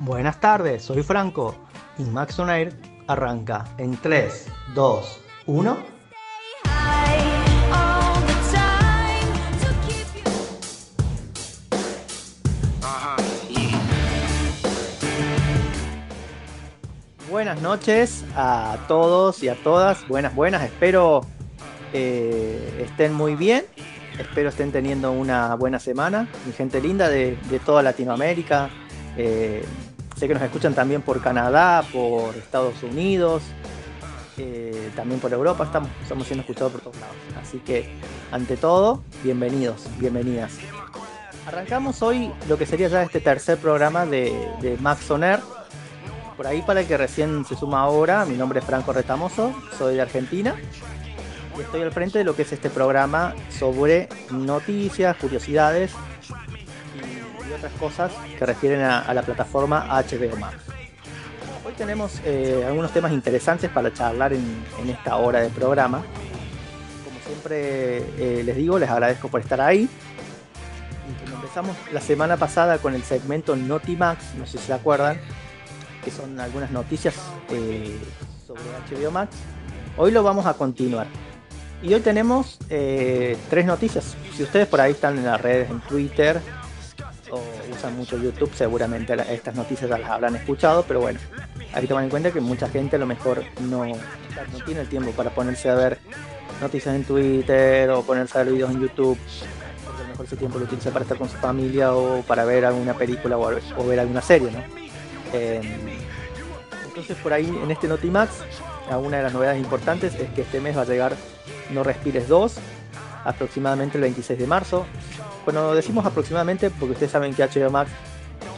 Buenas tardes, soy Franco y Max arranca en 3, 2, 1. Buenas noches a todos y a todas, buenas, buenas, espero eh, estén muy bien, espero estén teniendo una buena semana, mi gente linda de toda Latinoamérica, eh, sé que nos escuchan también por Canadá, por Estados Unidos, eh, también por Europa, estamos, estamos siendo escuchados por todos lados. Así que, ante todo, bienvenidos, bienvenidas. Arrancamos hoy lo que sería ya este tercer programa de, de Max Oner. Por ahí, para el que recién se suma ahora, mi nombre es Franco Retamoso, soy de Argentina y estoy al frente de lo que es este programa sobre noticias, curiosidades otras cosas que refieren a, la plataforma HBO Max. Hoy tenemos eh, algunos temas interesantes para charlar en, esta hora de programa. Como siempre eh, les digo, les agradezco por estar ahí. Empezamos la semana pasada con el segmento Notimax, no sé si se acuerdan, que son algunas noticias eh, sobre HBO Max, hoy lo vamos a continuar. Y hoy tenemos eh, tres noticias. Si ustedes por ahí están en las redes, en Twitter, o usan mucho YouTube, seguramente estas noticias ya las habrán escuchado, pero bueno, hay que tomar en cuenta que mucha gente a lo mejor no, tiene el tiempo para ponerse a ver noticias en Twitter o ponerse a ver videos en YouTube, porque a lo mejor ese tiempo lo utiliza para estar con su familia o para ver alguna película o, ver alguna serie, ¿no? Eh, entonces por ahí en este Notimax, una de las novedades importantes es que este mes va a llegar No Respires 2, aproximadamente el 26 de marzo. Bueno, decimos aproximadamente porque ustedes saben que HBO Max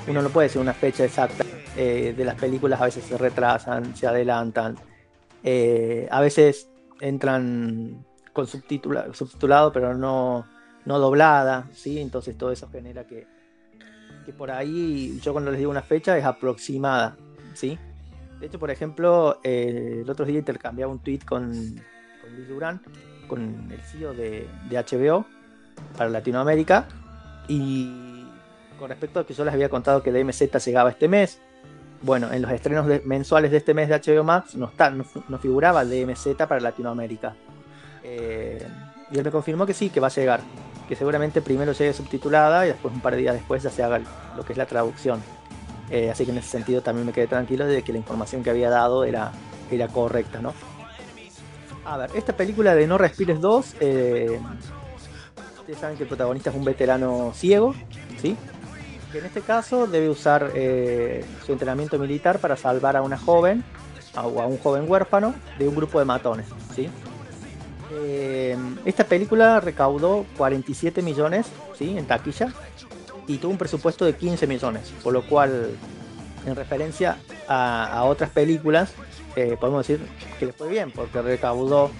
uno no puede decir una fecha exacta eh, de las películas, a veces se retrasan, se adelantan, eh, a veces entran con subtitula, subtitulado pero no, no doblada, ¿sí? entonces todo eso genera que, que por ahí yo cuando les digo una fecha es aproximada, ¿sí? De hecho, por ejemplo, eh, el otro día intercambiaba un tweet con, con Luis Durán, con el CEO de, de, HBO para Latinoamérica, y con respecto a que yo les había contado que DMZ llegaba este mes, bueno, en los estrenos mensuales de este mes de HBO Max no, está, no, figuraba DMZ para Latinoamérica. Eh, y él me confirmó que sí, que va a llegar, que seguramente primero llegue subtitulada y después un par de días después ya se haga lo que es la traducción. Eh, así que en ese sentido también me quedé tranquilo de que la información que había dado era, era correcta, ¿no? A ver, esta película de No Respires 2, eh, ustedes saben que el protagonista es un veterano ciego, ¿sí? Que en este caso debe usar eh, su entrenamiento militar para salvar a una joven o a un joven huérfano de un grupo de matones, ¿sí? Eh, esta película recaudó 47 millones, ¿sí? En taquilla y tuvo un presupuesto de 15 millones, por lo cual, en referencia a, otras películas, eh, podemos decir que le fue bien, porque recaudó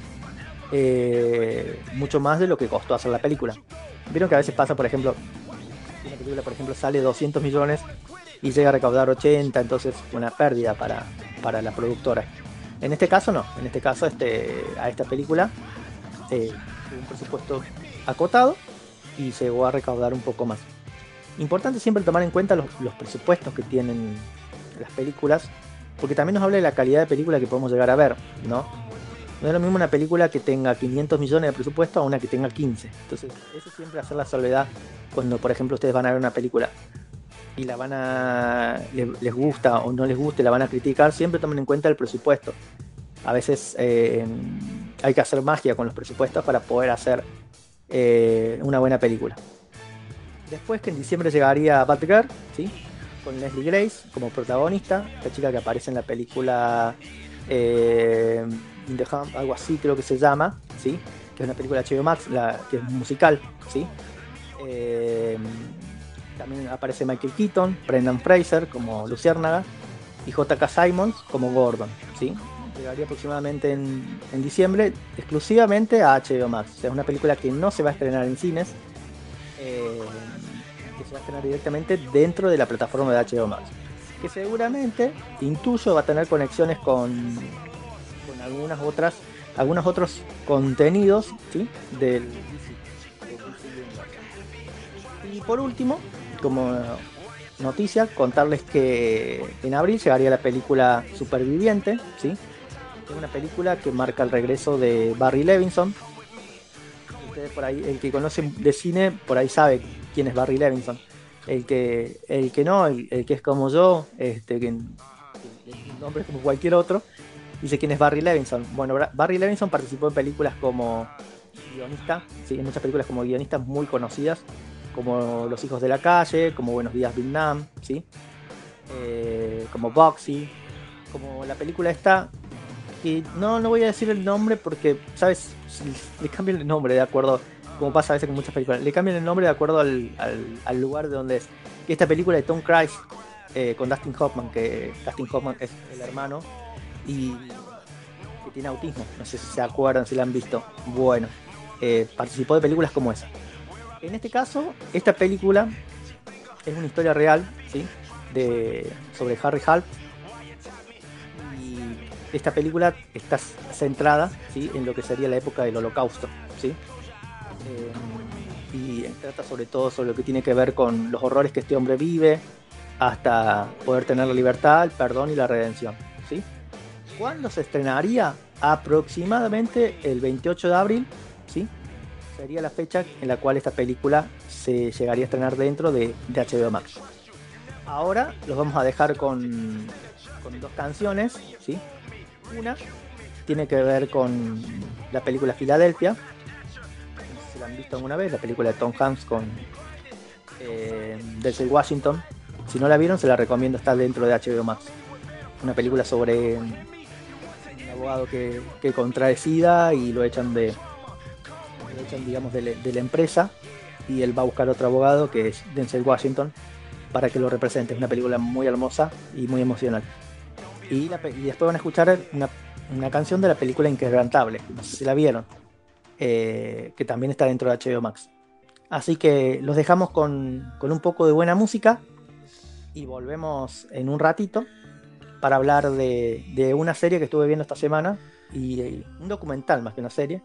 eh, mucho más de lo que costó hacer la película. Vieron que a veces pasa, por ejemplo, una película, por ejemplo, sale 200 millones y llega a recaudar 80, entonces una pérdida para, para la productora. En este caso no, en este caso este, a esta película eh, un presupuesto acotado y llegó a recaudar un poco más. Importante siempre tomar en cuenta los, los, presupuestos que tienen las películas, porque también nos habla de la calidad de película que podemos llegar a ver, ¿no? No es lo mismo una película que tenga 500 millones de presupuesto a una que tenga 15. Entonces, eso siempre hacer la salvedad cuando, por ejemplo, ustedes van a ver una película y la van a. les, gusta o no les guste, la van a criticar, siempre tomen en cuenta el presupuesto. A veces eh, hay que hacer magia con los presupuestos para poder hacer eh, una buena película. Después que en diciembre llegaría Batgirl, ¿sí? con Leslie Grace como protagonista, esta chica que aparece en la película eh, In the Hum, algo así creo que se llama, ¿sí? que es una película HBO Max, la, que es musical. ¿sí? Eh, también aparece Michael Keaton, Brendan Fraser como Luciérnaga y JK Simons como Gordon. ¿sí? Llegaría aproximadamente en, en diciembre exclusivamente a HBO Max. Es una película que no se va a estrenar en cines. Eh, que se va a estrenar directamente dentro de la plataforma de HBO Max. Que seguramente, intuyo, va a tener conexiones con, algunas otras, algunos otros contenidos ¿sí? del, y por último, como noticia, contarles que en abril llegaría la película Superviviente, ¿sí? Es una película que marca el regreso de Barry Levinson. Ustedes por ahí, el que conoce de cine, por ahí sabe quién es Barry Levinson. El que, el que no, el, que es como yo, este, que, el nombre es como cualquier otro, dice quién es Barry Levinson. Bueno, Barry Levinson participó en películas como guionista, ¿sí? en muchas películas como guionistas muy conocidas, como Los hijos de la calle, como Buenos días Vietnam, ¿sí? Eh, como Boxy, como la película esta, y no, no voy a decir el nombre porque, ¿sabes? Le cambian el nombre de acuerdo, como pasa a veces con muchas películas, le cambian el nombre de acuerdo al, lugar de donde es. Y esta película de Tom Cruise eh, con Dustin Hoffman, que Dustin Hoffman es el hermano y que tiene autismo, no sé si se acuerdan, si la han visto. Bueno, eh, participó de películas como esa. En este caso, esta película es una historia real, ¿sí? De, sobre Harry Hart. Y esta película está centrada ¿sí? en lo que sería la época del holocausto, ¿sí? Eh, y trata sobre todo sobre lo que tiene que ver con los horrores que este hombre vive, hasta poder tener la libertad, el perdón y la redención, ¿sí? ¿Cuándo se estrenaría? Aproximadamente el 28 de abril, ¿sí? sería la fecha en la cual esta película se llegaría a estrenar dentro de, HBO Max. Ahora los vamos a dejar con, dos canciones, ¿sí? Una tiene que ver con la película Filadelfia, si la han visto alguna vez, la película de Tom Hanks con eh, Washington. Si no la vieron, se la recomiendo, está dentro de HBO Max. Una película sobre abogado que, que y lo echan de, digamos, de, la empresa y él va a buscar otro abogado que es Denzel Washington para que lo represente. Es una película muy hermosa y muy emocional. Y, después van a escuchar una, canción de la película Inquebrantable, no sé si la vieron, eh, que también está dentro de HBO Max. Así que los dejamos con, un poco de buena música y volvemos en un ratito para hablar de, de una serie que estuve viendo esta semana y un documental más que una serie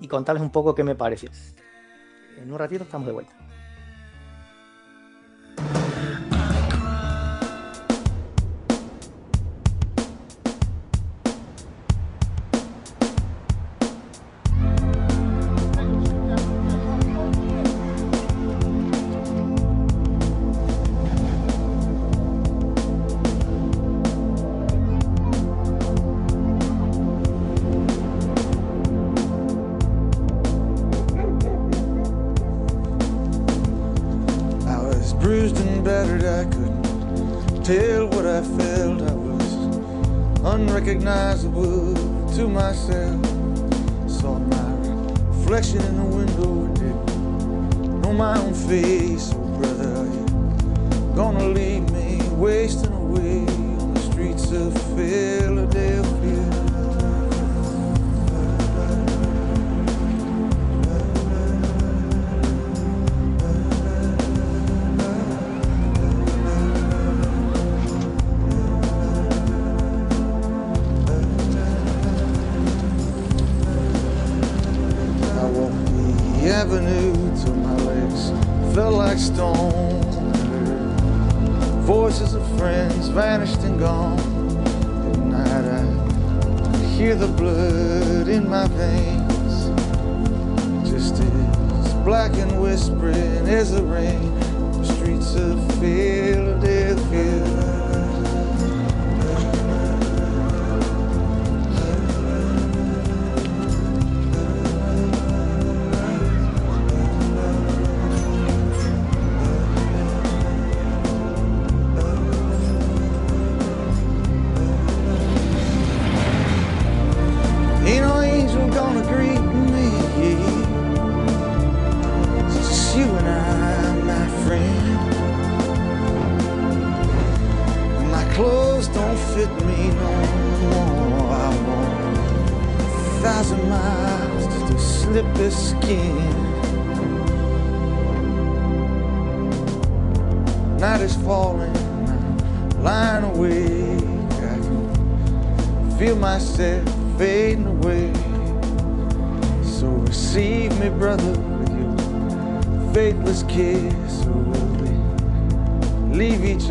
y contarles un poco qué me pareció. En un ratito estamos de vuelta.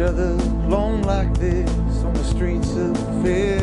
Other alone like this on the streets of Philadelphia.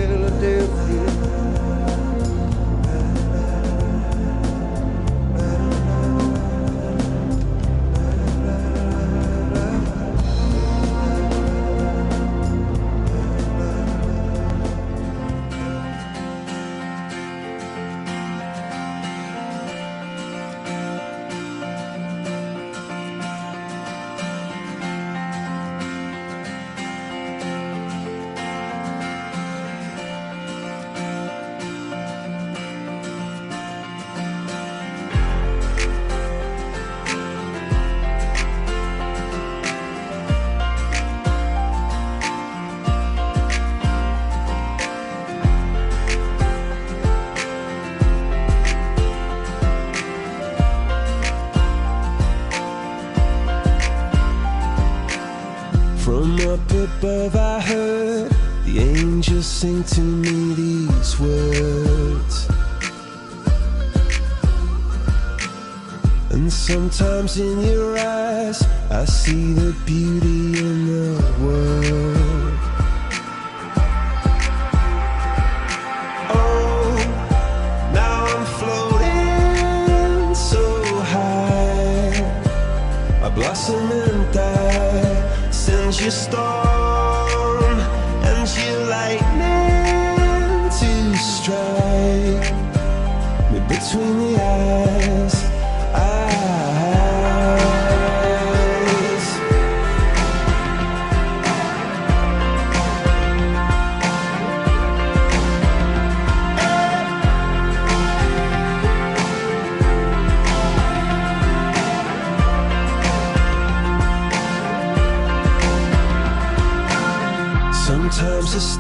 and she stole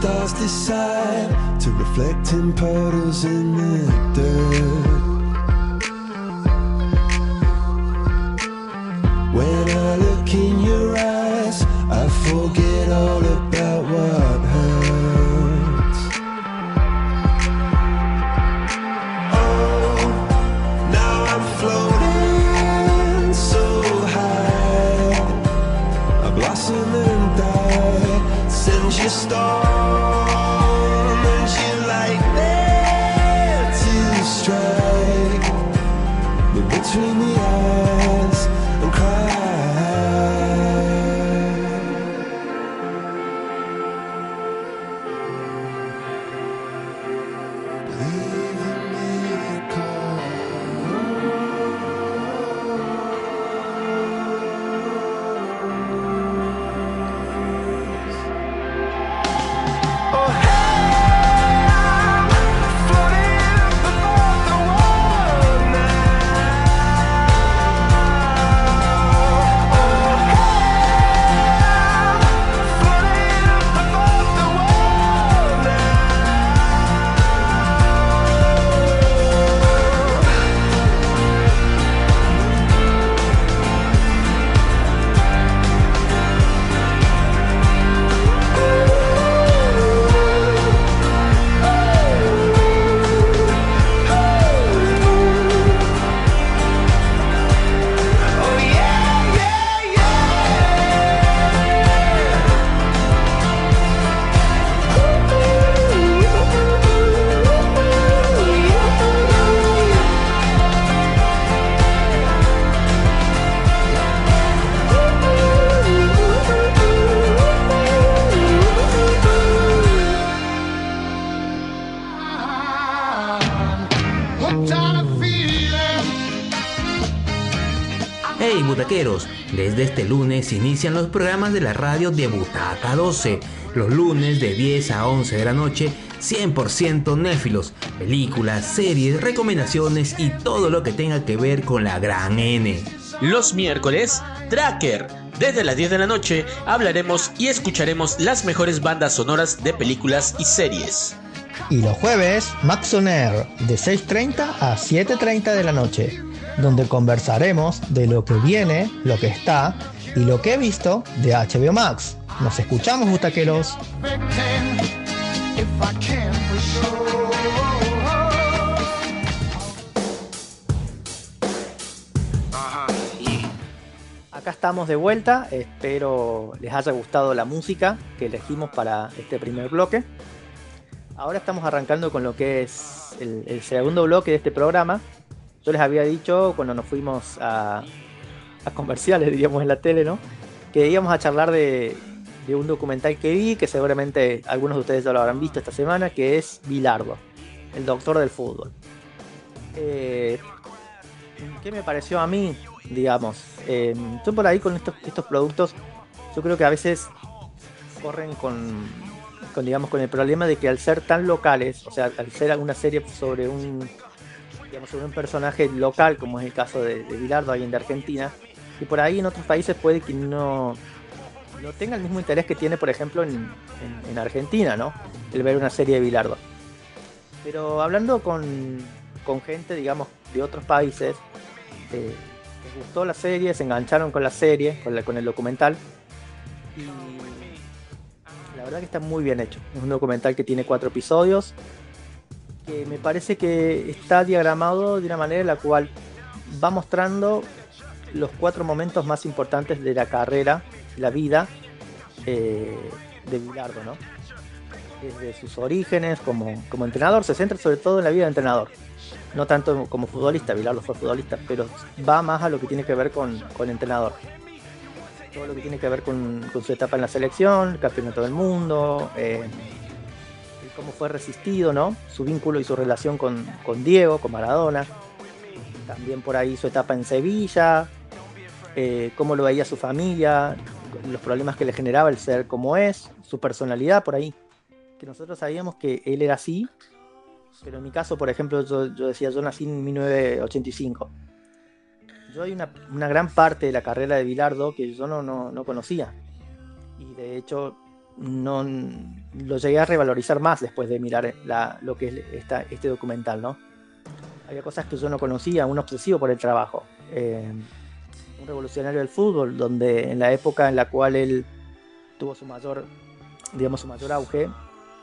stars decide to reflect in puddles in the dirt. When I look in your eyes, I forget all about what hurts. Oh, now I'm floating so high. I blossom and die since between the Desde este lunes inician los programas de la radio de Butaca 12. Los lunes de 10 a 11 de la noche, 100% néfilos. Películas, series, recomendaciones y todo lo que tenga que ver con la gran N. Los miércoles, Tracker. Desde las 10 de la noche hablaremos y escucharemos las mejores bandas sonoras de películas y series. Y los jueves, Max Air, de 6.30 a 7.30 de la noche donde conversaremos de lo que viene, lo que está y lo que he visto de HBO Max. Nos escuchamos, butaqueros. Acá estamos de vuelta, espero les haya gustado la música que elegimos para este primer bloque. Ahora estamos arrancando con lo que es el, el segundo bloque de este programa. Yo les había dicho cuando nos fuimos a, a comerciales, diríamos en la tele, ¿no? Que íbamos a charlar de, de un documental que vi, que seguramente algunos de ustedes ya lo habrán visto esta semana, que es Bilardo, el doctor del fútbol. Eh, ¿Qué me pareció a mí? Digamos, eh, yo por ahí con estos, estos productos, yo creo que a veces corren con, con, digamos, con el problema de que al ser tan locales, o sea, al ser alguna serie sobre un, digamos, sobre un personaje local, como es el caso de, de Bilardo, alguien de Argentina, y por ahí en otros países puede que no, no tenga el mismo interés que tiene, por ejemplo, en, en, en Argentina, ¿no? El ver una serie de Bilardo. Pero hablando con, con gente, digamos, de otros países, eh, les gustó la serie, se engancharon con la serie, con, la, con el documental. Y la verdad que está muy bien hecho. Es un documental que tiene cuatro episodios, me parece que está diagramado de una manera en la cual va mostrando los cuatro momentos más importantes de la carrera, la vida eh, de Bilardo, ¿no? Desde sus orígenes como, como entrenador, se centra sobre todo en la vida de entrenador no tanto como futbolista, Bilardo fue futbolista, pero va más a lo que tiene que ver con, con entrenador. Todo lo que tiene que ver con, con, su etapa en la selección, el campeonato del mundo, eh, cómo fue resistido, ¿no? Su vínculo y su relación con, con, Diego, con Maradona. También por ahí su etapa en Sevilla, eh, cómo lo veía su familia, los problemas que le generaba el ser como es, su personalidad por ahí. Que nosotros sabíamos que él era así, pero en mi caso, por ejemplo, yo, yo decía, yo nací en 1985. Yo hay una, una, gran parte de la carrera de Bilardo que yo no, no, no conocía. Y de hecho, no lo llegué a revalorizar más después de mirar lo que es este documental, ¿no? Había cosas que yo no conocía, un obsesivo por el trabajo. Eh, un revolucionario del fútbol, donde en la época en la cual él tuvo su mayor, digamos, su mayor auge,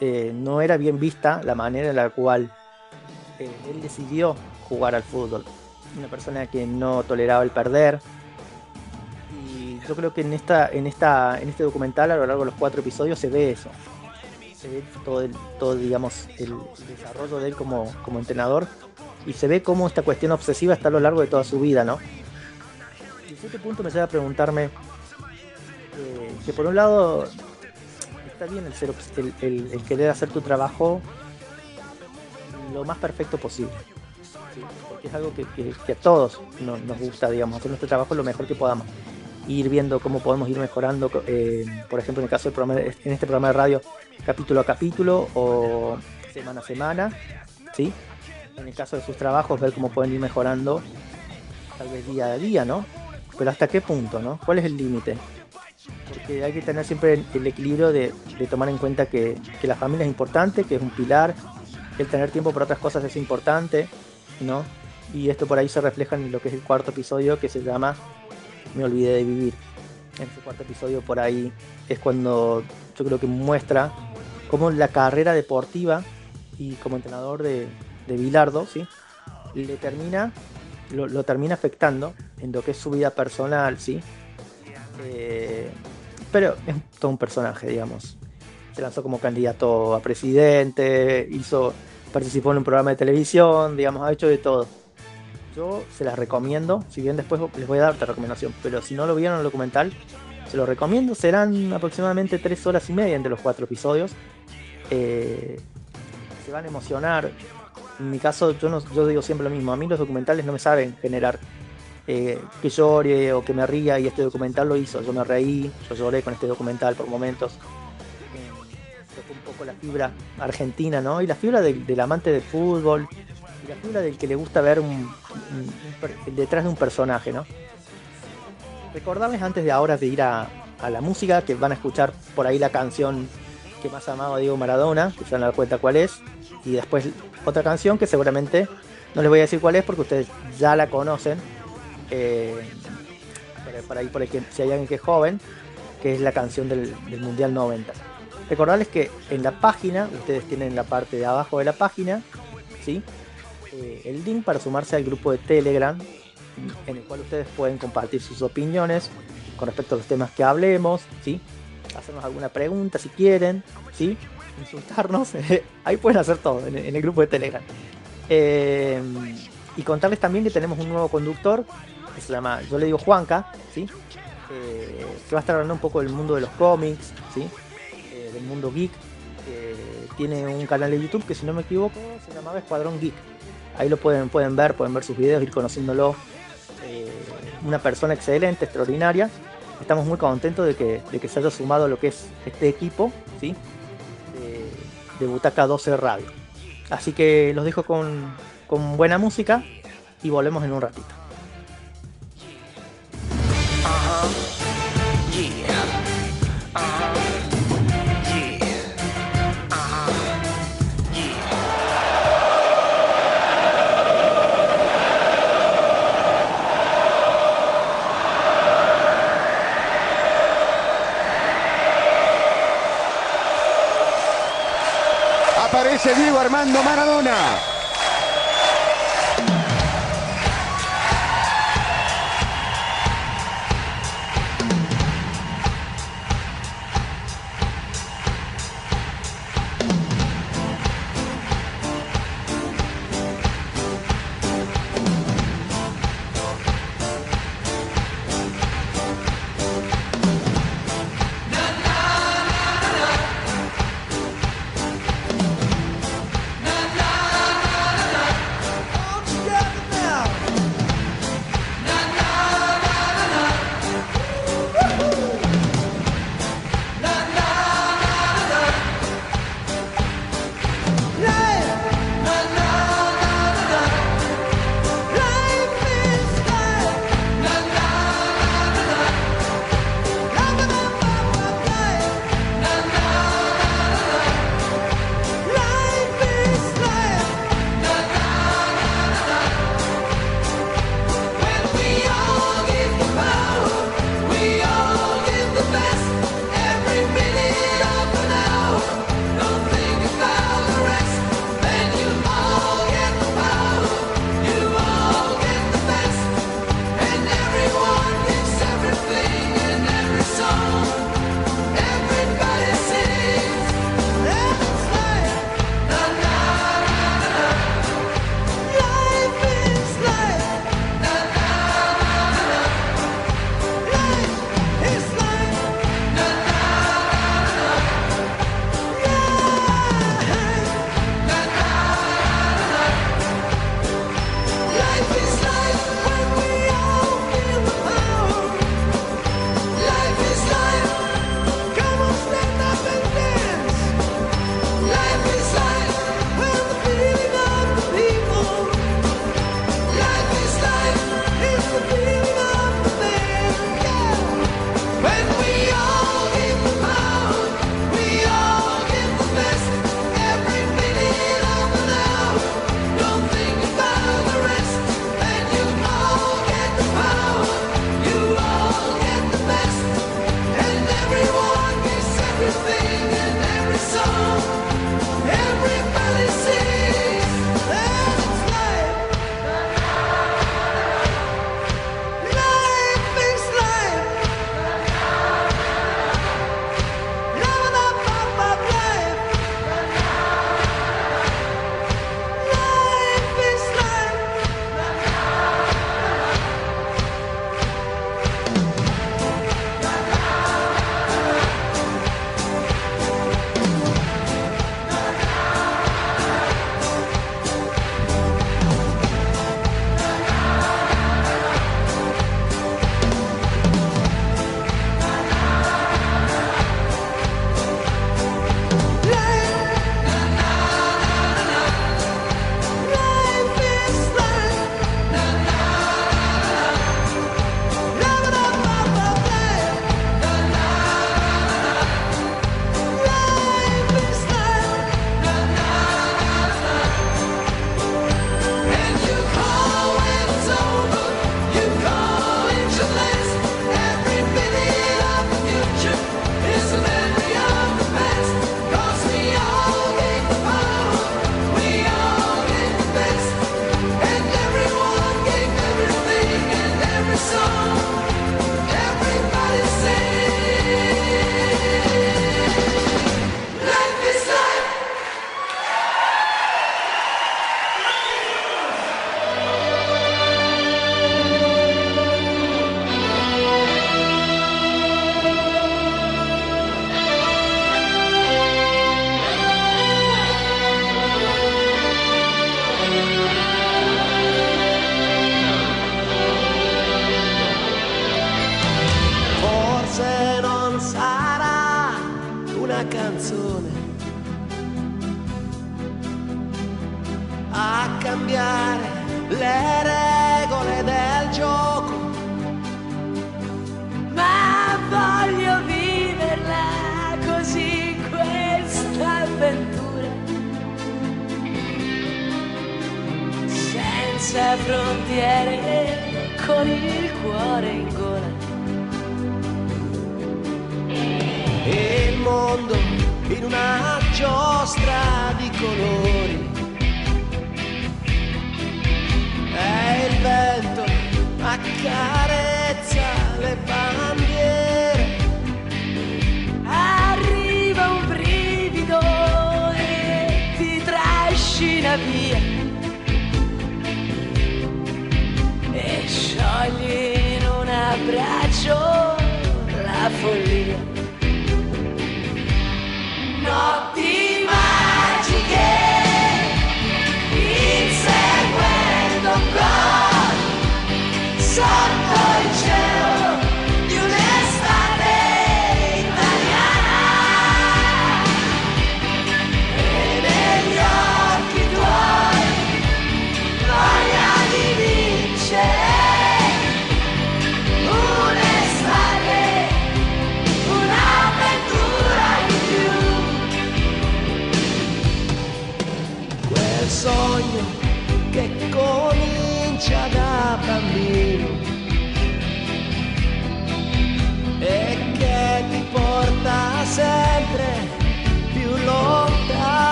eh, no era bien vista la manera en la cual eh, él decidió jugar al fútbol. Una persona que no toleraba el perder. Yo creo que en, esta, en, esta, en este documental, a lo largo de los cuatro episodios, se ve eso. Se ve todo, el, todo digamos, el desarrollo de él como, como entrenador. Y se ve cómo esta cuestión obsesiva está a lo largo de toda su vida, ¿no? Y en este punto me lleva a preguntarme eh, que por un lado está bien el, ser, el, el, querer hacer tu trabajo lo más perfecto posible. Porque es algo que, que, que a todos nos, nos, gusta, digamos, hacer nuestro trabajo lo mejor que podamos. Ir viendo cómo podemos ir mejorando, eh, por ejemplo, en el caso del programa, en este programa de radio, capítulo a capítulo o semana a semana, ¿sí? En el caso de sus trabajos, ver cómo pueden ir mejorando, tal vez día a día, ¿no? Pero hasta qué punto, ¿no? ¿Cuál es el límite? porque hay que tener siempre el equilibrio de, tomar en cuenta que, que, la familia es importante, que es un pilar, el tener tiempo para otras cosas es importante, ¿no? Y esto por ahí se refleja en lo que es el cuarto episodio que se llama Me olvidé de vivir. En ese cuarto episodio por ahí es cuando yo creo que muestra cómo la carrera deportiva y como entrenador de, de Bilardo, ¿sí? Le termina, lo, lo termina afectando en lo que es su vida personal, ¿sí? Eh, pero es todo un personaje, digamos. Se lanzó como candidato a presidente, hizo, participó en un programa de televisión, digamos, ha hecho de todo. Yo se las recomiendo, si bien después les voy a dar otra recomendación, pero si no lo vieron el documental, se lo recomiendo. Serán aproximadamente tres horas y media entre los cuatro episodios. Eh, se van a emocionar. En mi caso, yo, no, digo siempre lo mismo. A mí los documentales no me saben generar eh, que llore o que me ría y este documental lo hizo. Yo me reí, yo lloré con este documental por momentos. Eh, tocó un poco la fibra argentina, ¿no? Y la fibra del, del, amante del fútbol la fibra del que le gusta ver un, detrás de un personaje, ¿no? Recordarles antes de ahora de ir a, a, la música que van a escuchar por ahí la canción que más amaba Diego Maradona, que se van a dar cuenta cuál es, y después otra canción que seguramente no les voy a decir cuál es porque ustedes ya la conocen, eh, para ahí por ahí, si hay alguien que es joven, que es la canción del, Mundial 90. Recordarles que en la página, ustedes tienen en la parte de abajo de la página, ¿sí? Eh, el link para sumarse al grupo de Telegram, en el cual ustedes pueden compartir sus opiniones con respecto a los temas que hablemos, ¿sí? Hacernos alguna pregunta si quieren, ¿sí? Insultarnos, ahí pueden hacer todo en, el grupo de Telegram. Eh, y contarles también que tenemos un nuevo conductor que se llama, yo le digo Juanca, ¿sí? Eh, que va a estar hablando un poco del mundo de los cómics, ¿sí? Del mundo geek. Tiene un canal de YouTube que si no me equivoco se llamaba Escuadrón Geek. Ahí lo pueden, pueden ver, pueden ver sus videos, ir conociéndolo. Eh, una persona excelente, extraordinaria. Estamos muy contentos de que, de que se haya sumado lo que es este equipo, ¿sí? De Butaca 12 Radio. Así que los dejo con, con buena música y volvemos en un ratito. Aparece Diego Armando Maradona.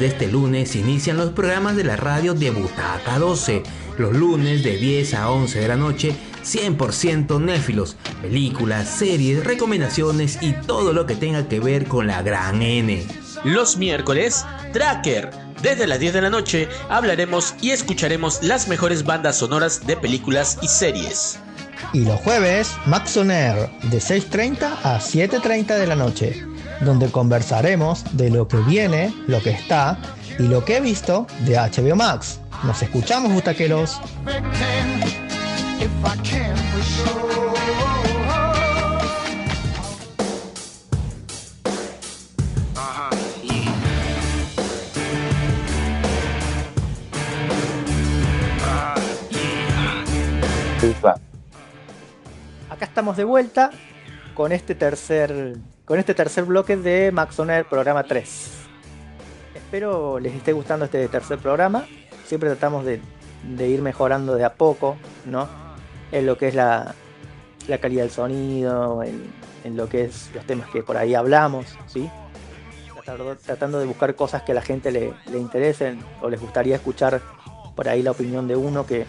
Desde este lunes inician los programas de la radio de Butaca 12, los lunes de 10 a 11 de la noche, 100% néfilos, películas, series, recomendaciones y todo lo que tenga que ver con la gran N. Los miércoles, Tracker. Desde las 10 de la noche hablaremos y escucharemos las mejores bandas sonoras de películas y series. Y los jueves, Max On de 6.30 a 7.30 de la noche donde conversaremos de lo que viene, lo que está y lo que he visto de HBO Max. Nos escuchamos, butaqueros. Acá estamos de vuelta con este tercer con este tercer bloque de Maxona del programa 3. Espero les esté gustando este tercer programa. Siempre tratamos de, ir mejorando de a poco, ¿no? En lo que es la, calidad del sonido, en, lo que es los temas que por ahí hablamos, ¿sí? Tratando, de buscar cosas que a la gente le, interesen o les gustaría escuchar por ahí la opinión de uno que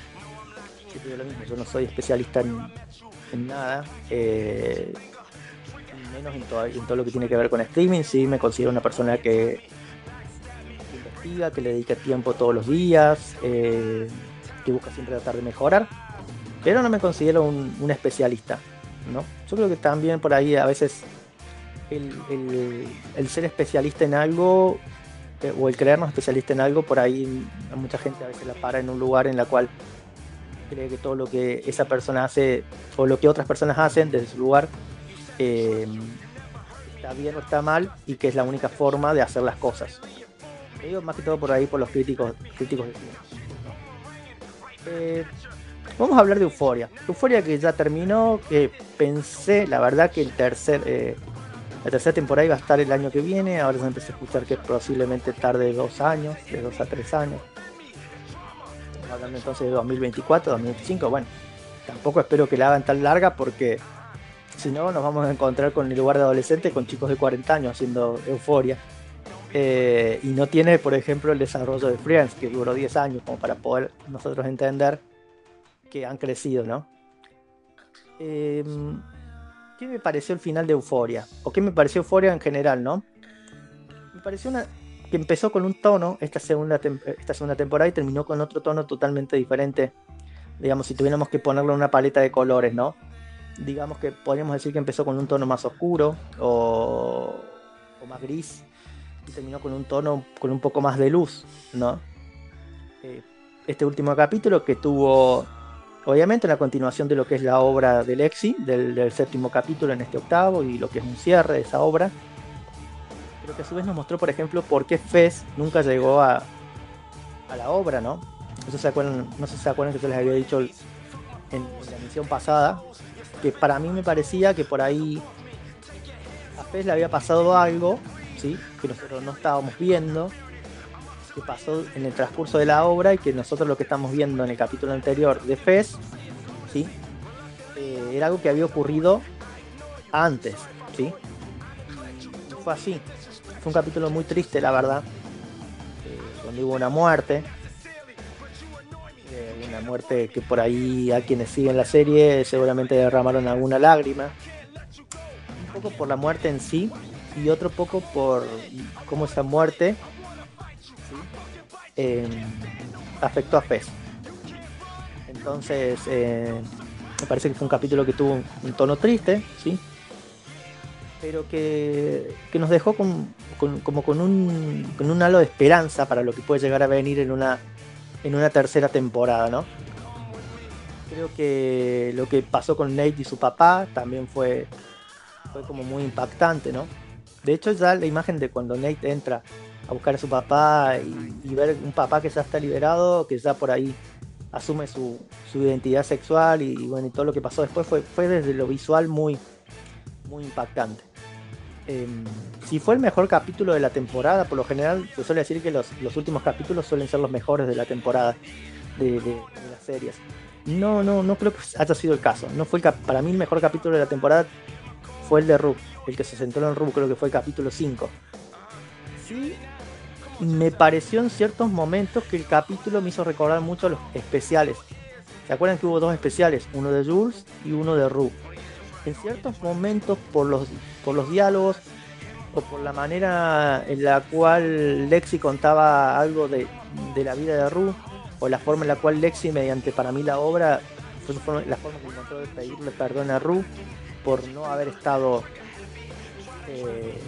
yo no soy especialista en, nada. Eh, menos en todo, en todo lo que tiene que ver con streaming, sí me considero una persona que investiga, que le dedica tiempo todos los días, eh, que busca siempre tratar de mejorar, pero no me considero un, especialista, ¿no? Yo creo que también por ahí a veces el, ser especialista en algo eh, o el creernos especialista en algo, por ahí mucha gente a veces la para en un lugar en la cual cree que todo lo que esa persona hace o lo que otras personas hacen desde su lugar eh, está bien o está mal y que es la única forma de hacer las cosas. Más que todo por ahí por los críticos, críticos de cine. Eh, vamos a hablar de Euforia. Euforia que ya terminó, que pensé, la verdad, que el tercer, eh, la tercera temporada iba a estar el año que viene. Ahora se empecé a escuchar que posiblemente tarde dos años, de dos a tres años. Estamos hablando entonces de 2024, 2025. Bueno, tampoco espero que la hagan tan larga porque si no nos vamos a encontrar con el lugar de adolescentes con chicos de 40 años haciendo Euforia. Eh, y no tiene, por ejemplo, el desarrollo de Friends, que duró 10 años, como para poder nosotros entender que han crecido, ¿no? Eh, ¿Qué me pareció el final de Euforia? ¿O qué me pareció Euforia en general, no? Me pareció una, que empezó con un tono esta segunda, esta segunda temporada y terminó con otro tono totalmente diferente. Digamos, si tuviéramos que ponerle una paleta de colores, ¿no? Digamos que podríamos decir que empezó con un tono más oscuro o, más gris y terminó con un tono con un poco más de luz, ¿no? Eh, este último capítulo que tuvo, obviamente, la continuación de lo que es la obra de Lexi, del, del séptimo capítulo en este octavo y lo que es un cierre de esa obra, pero que a su vez nos mostró, por ejemplo, por qué Fez nunca llegó a, a la obra, ¿no? Eso se acuerdan, no sé si se acuerdan que yo les había dicho en, en la emisión pasada, que para mí me parecía que por ahí a Fez le había pasado algo, ¿sí? que nosotros no estábamos viendo, que pasó en el transcurso de la obra y que nosotros lo que estamos viendo en el capítulo anterior de Fez, ¿sí? Eh, era algo que había ocurrido antes, ¿sí? Fue así. Fue un capítulo muy triste, la verdad, eh, donde hubo una muerte. Muerte que por ahí a quienes siguen la serie seguramente derramaron alguna lágrima. Un poco por la muerte en sí y otro poco por cómo esa muerte eh, afectó a Fez. Entonces, eh, me parece que fue un capítulo que tuvo un, un tono triste, ¿sí? pero que, que nos dejó con, con- como con un, con un halo de esperanza para lo que puede llegar a venir en una, en una tercera temporada, ¿no? Creo que lo que pasó con Nate y su papá también fue, fue como muy impactante, ¿no? De hecho, ya la imagen de cuando Nate entra a buscar a su papá y, ver un papá que ya está liberado, que ya por ahí asume su, su identidad sexual y, y bueno, y todo lo que pasó después fue, fue desde lo visual muy, muy impactante. Eh, si fue el mejor capítulo de la temporada, por lo general se suele decir que los, últimos capítulos suelen ser los mejores de la temporada de, las series. No, no, no creo que haya sido el caso. No fue para mí el mejor capítulo de la temporada fue el de Ru, el que se centró en Ru, creo que fue el capítulo 5. Sí, me pareció en ciertos momentos que el capítulo me hizo recordar mucho los especiales. ¿Se acuerdan que hubo dos especiales? Uno de Jules y uno de Ru. En ciertos momentos, por los, por los diálogos o por la manera en la cual Lexi contaba algo de, de la vida de Ru, o la forma en la cual Lexi, mediante para mí la obra, fue la forma que encontró de pedirle perdón a Ru por no haber estado eh,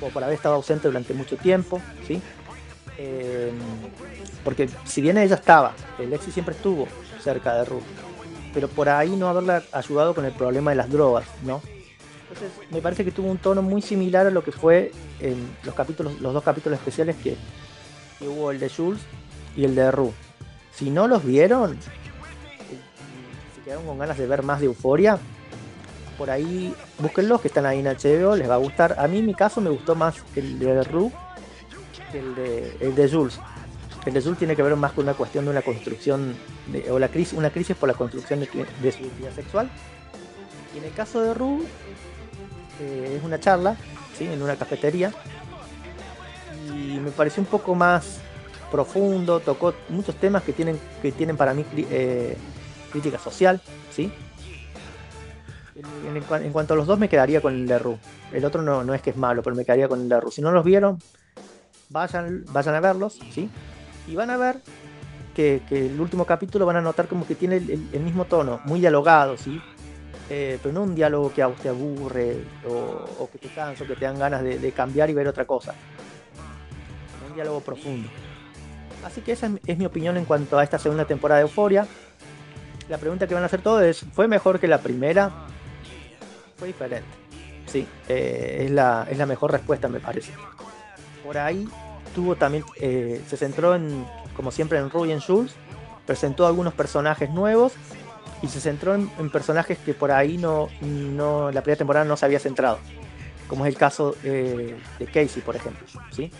o por haber estado ausente durante mucho tiempo, ¿sí? Eh, porque si bien ella estaba, el Lexi siempre estuvo cerca de Ru, pero por ahí no haberla ayudado con el problema de las drogas, ¿no? Entonces me parece que tuvo un tono muy similar a lo que fue en los capítulos, los dos capítulos especiales que, que hubo el de Jules y el de Ru. Si no los vieron, eh, si quedaron con ganas de ver más de Euforia, por ahí búsquenlos que están ahí en HBO, les va a gustar. A mí en mi caso me gustó más el de Ru que el de, el de Jules. El Jules tiene que ver más con una cuestión de una construcción, o la crisis, una crisis por la construcción de, su identidad sexual. Y en el caso de Ru, eh, es una charla, ¿sí? en una cafetería. Y me pareció un poco más profundo, tocó muchos temas que tienen, que tienen para mí eh, crítica social, ¿sí? En, en cua- en cuanto a los dos me quedaría con el de Ru. El otro no, no es que es malo, pero me quedaría con el de Ru. Si no los vieron, vayan, vayan a verlos, ¿sí? Y van a ver que, el último capítulo van a notar como que tiene el, mismo tono, muy dialogado, ¿sí? Eh, pero no un diálogo que a usted aburre o, que te cansa o que te dan ganas de, cambiar y ver otra cosa. Un diálogo profundo. Así que esa es mi opinión en cuanto a esta segunda temporada de Euforia. La pregunta que van a hacer todos es, ¿fue mejor que la primera? Fue diferente. Sí, eh, es, la, es la mejor respuesta me parece. Por ahí tuvo también, eh, se centró en, como siempre, en Rui y en Jules. Presentó algunos personajes nuevos y se centró en, en personajes que por ahí no, no, la primera temporada no se había centrado. Como es el caso eh, de Casey, por ejemplo. ¿sí?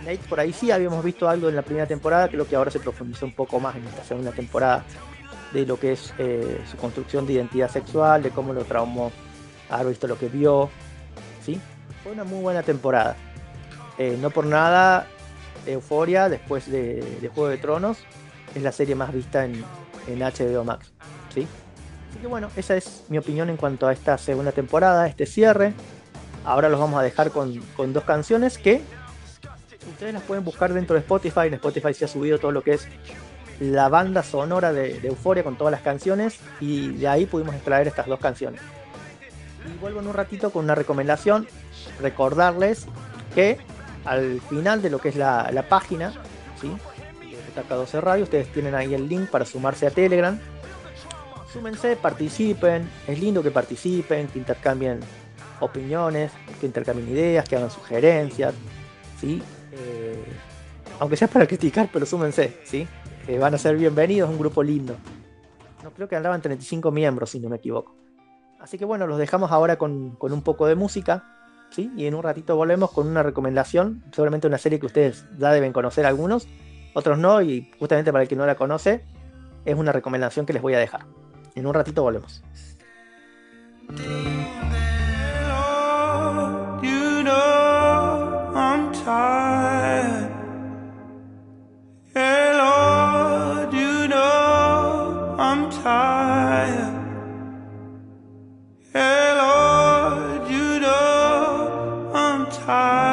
Nate, por ahí sí habíamos visto algo en la primera temporada, creo que ahora se profundizó un poco más en esta segunda temporada de lo que es eh, su construcción de identidad sexual, de cómo lo traumó haber visto lo que vio. ¿sí? Fue una muy buena temporada. Eh, no por nada, Euforia, después de, Juego de Tronos, es la serie más vista en, en HBO Max. ¿sí? Así que bueno, esa es mi opinión en cuanto a esta segunda temporada, este cierre. Ahora los vamos a dejar con, con dos canciones que ustedes las pueden buscar dentro de Spotify. En Spotify se ha subido todo lo que es la banda sonora de, de Euforia con todas las canciones y de ahí pudimos extraer estas dos canciones. Y vuelvo en un ratito con una recomendación. Recordarles que al final de lo que es la, la página, ¿sí? de Butaca 12 Radio, ustedes tienen ahí el link para sumarse a Telegram. Súmense, participen. Es lindo que participen, que intercambien opiniones, que intercambien ideas, que hagan sugerencias. ¿sí? Eh, aunque sea para criticar, pero súmense. ¿sí? Eh, van a ser bienvenidos, un grupo lindo. No creo que andaban 35 miembros, si no me equivoco. Así que bueno, los dejamos ahora con, con un poco de música. ¿Sí? Y en un ratito volvemos con una recomendación, seguramente una serie que ustedes ya deben conocer algunos, otros no, y justamente para el que no la conoce, es una recomendación que les voy a dejar. En un ratito volvemos. Lord, high.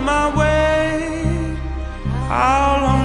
My way. How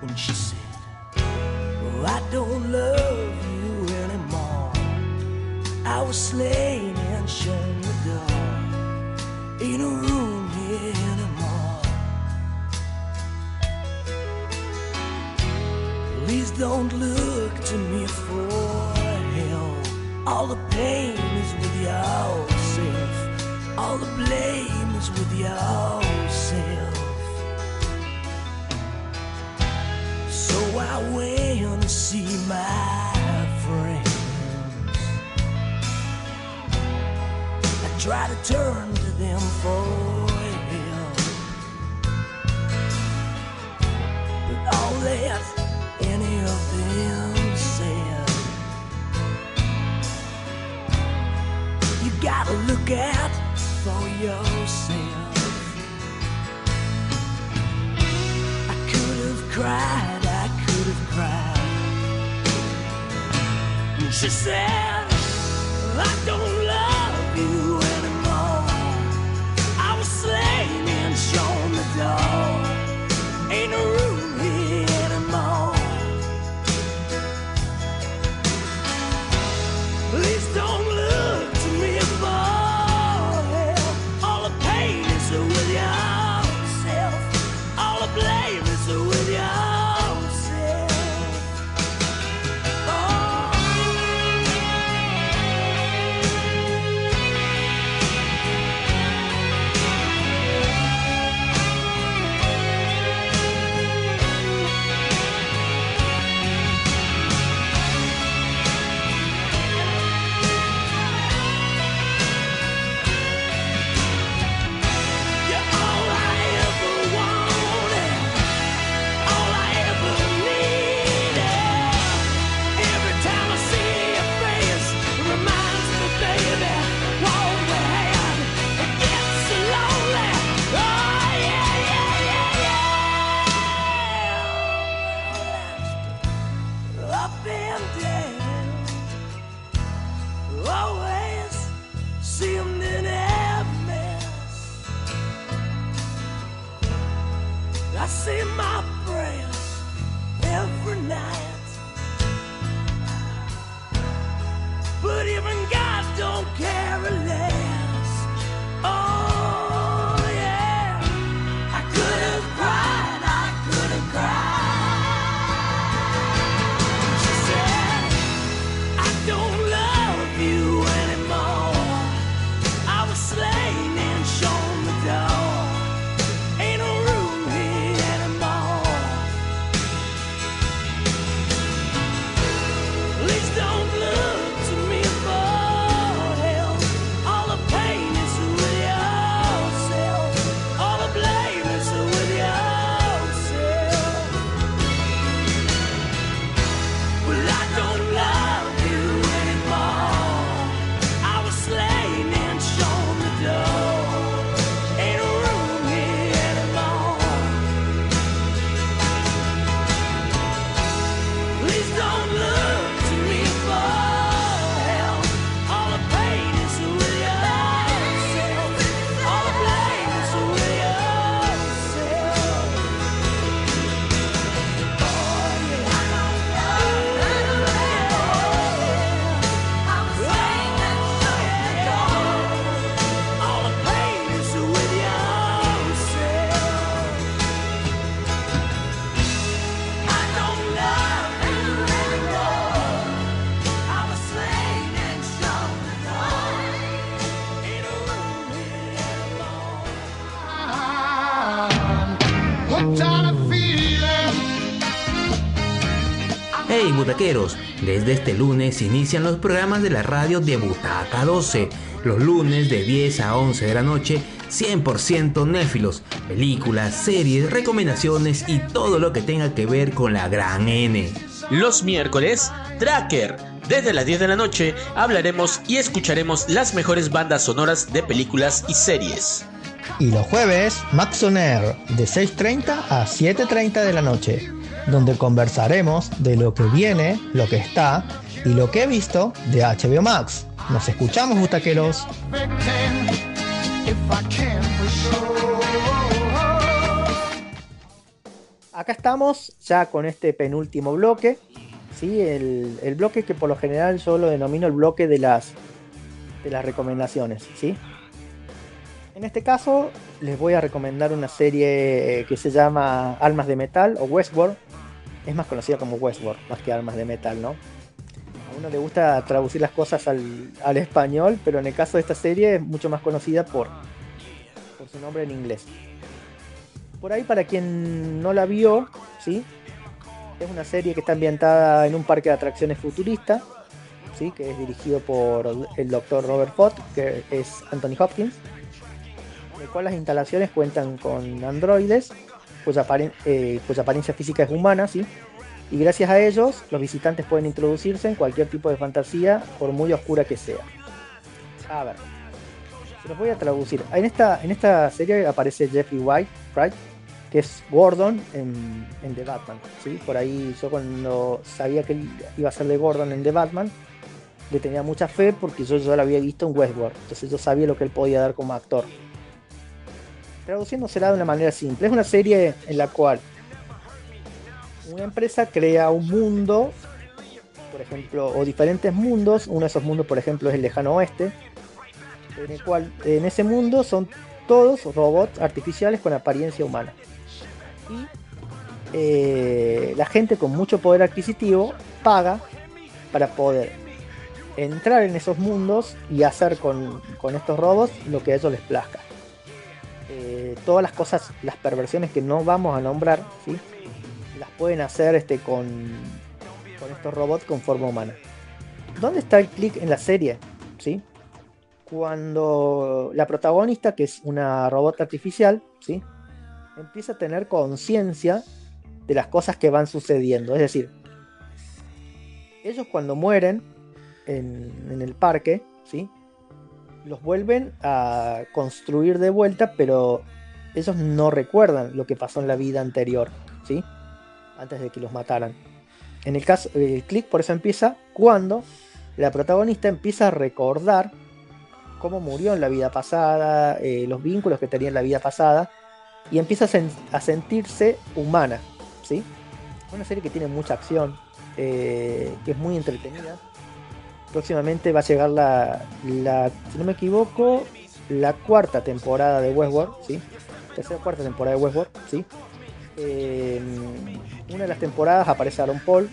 when she said, oh, I don't love you anymore. I was slain and shown the door in a room here anymore. Please don't look to me for help. All the pain is with yourself. All the blame is with yourself. my way and see my friends. I try to turn to them for help, but all that any of them said, you gotta look out for yourself. I could have cried. She said, I don't Damn. Desde este lunes inician los programas de la radio de Butaca 12. Los lunes de 10 a 11 de la noche, 100% néfilos, películas, series, recomendaciones y todo lo que tenga que ver con la gran N. Los miércoles, Tracker. Desde las 10 de la noche hablaremos y escucharemos las mejores bandas sonoras de películas y series. Y los jueves, Max On Air, de 6.30 a 7.30 de la noche, donde conversaremos de lo que viene, lo que está y lo que he visto de HBO Max. Nos escuchamos, sure. Acá estamos ya con este penúltimo bloque. ¿sí? El, el bloque que por lo general yo lo denomino el bloque de las, de las recomendaciones. ¿sí? En este caso les voy a recomendar una serie que se llama Almas de Metal o Westworld. Es más conocida como Westworld, más que Almas de Metal, ¿no? A uno le gusta traducir las cosas al, español, pero en el caso de esta serie es mucho más conocida por, por su nombre en inglés. Por ahí, para quien no la vio, ¿sí? Es una serie que está ambientada en un parque de atracciones futurista, ¿sí? Que es dirigido por el doctor Robert Fott, que es Anthony Hopkins. En el cual las instalaciones cuentan con androides, cuya, aparen- eh, cuya apariencia física es humana, ¿sí? Y gracias a ellos, los visitantes pueden introducirse en cualquier tipo de fantasía, por muy oscura que sea. A ver, se los voy a traducir. En esta, en esta serie aparece Jeffrey White, Wright, que es Gordon en, en The Batman. ¿sí? Por ahí yo cuando sabía que él iba a ser de Gordon en The Batman, le tenía mucha fe porque yo ya lo había visto en Westworld. Entonces yo sabía lo que él podía dar como actor. Traduciendo será de una manera simple. Es una serie en la cual una empresa crea un mundo, por ejemplo, o diferentes mundos. Uno de esos mundos, por ejemplo, es el lejano oeste en el cual en ese mundo son todos robots artificiales con apariencia humana. Y eh, la gente con mucho poder adquisitivo paga para poder entrar en esos mundos y hacer con, con estos robots lo que a ellos les plazca. Eh, todas las cosas, las perversiones que no vamos a nombrar, ¿sí? las pueden hacer este, con, con estos robots con forma humana. ¿Dónde está el clic en la serie? ¿Sí? cuando la protagonista, que es una robot artificial, ¿sí? empieza a tener conciencia de las cosas que van sucediendo. Es decir, ellos cuando mueren en, en el parque, ¿sí? Los vuelven a construir de vuelta, pero ellos no recuerdan lo que pasó en la vida anterior, ¿sí? antes de que los mataran. En el caso, el clic por eso empieza cuando la protagonista empieza a recordar cómo murió en la vida pasada, eh, los vínculos que tenía en la vida pasada, y empieza a sentirse humana, ¿sí? Una serie que tiene mucha acción, eh, que es muy entretenida. Próximamente va a llegar la, la, si no me equivoco, la cuarta temporada de Westworld, ¿sí? Tercera cuarta temporada de Westworld, ¿sí? Eh, una de las temporadas aparece Aaron Paul,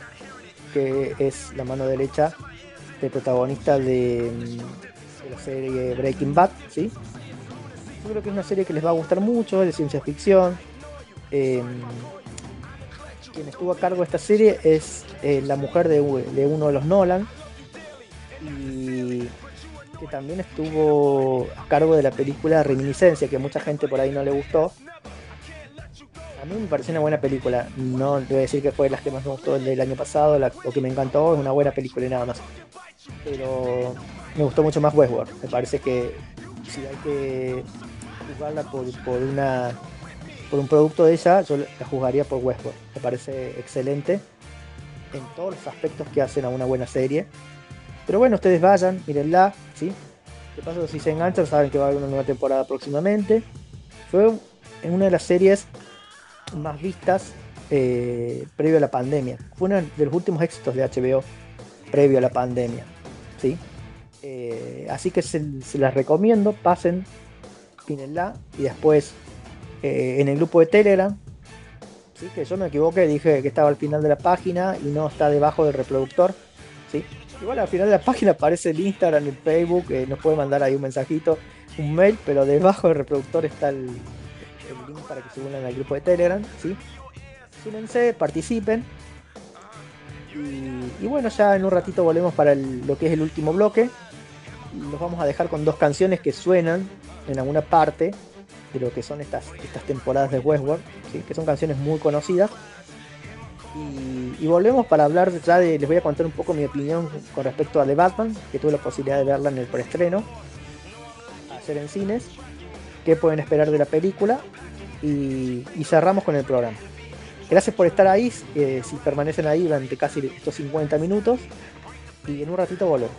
que es la mano derecha del protagonista de, la serie Breaking Bad, ¿sí? Yo creo que es una serie que les va a gustar mucho, es de ciencia ficción. Eh, quien estuvo a cargo de esta serie es eh, la mujer de uno de los Nolan y que también estuvo a cargo de la película Reminiscencia, que mucha gente por ahí no le gustó. A mí me pareció una buena película, no voy a decir que fue de las que más me gustó del año pasado la- o que me encantó, es una buena película y nada más. Pero me gustó mucho más Westworld, me parece que si hay que juzgarla por, por una por un producto de ella, yo la juzgaría por Westworld. Me parece excelente en todos los aspectos que hacen a una buena serie. Pero bueno, ustedes vayan, mírenla, ¿sí? De paso, si se enganchan, saben que va a haber una nueva temporada próximamente. Fue en una de las series más vistas eh, previo a la pandemia. Fue uno de los últimos éxitos de HBO previo a la pandemia, ¿sí? Eh, así que se, las recomiendo, pasen, mírenla y después eh, en el grupo de Telegram. ¿sí? Que yo me equivoqué, dije que estaba al final de la página y no está debajo del reproductor. ¿sí? Igual al final de la página aparece el Instagram, el Facebook, eh, nos puede mandar ahí un mensajito, un mail, pero debajo del reproductor está el, el link para que se unan al grupo de Telegram, ¿sí? Súmense, participen. Y, bueno, ya en un ratito volvemos para lo que es el último bloque. Los vamos a dejar con dos canciones que suenan en alguna parte de lo que son estas, estas temporadas de Westworld, ¿sí? que son canciones muy conocidas, y, volvemos para hablar ya de, les voy a contar un poco mi opinión con respecto a The Batman, que tuve la posibilidad de verla en el preestreno, hacer en cines, qué pueden esperar de la película y, cerramos con el programa. Gracias por estar ahí, eh, si permanecen ahí durante casi estos 50 minutos y en un ratito volvemos.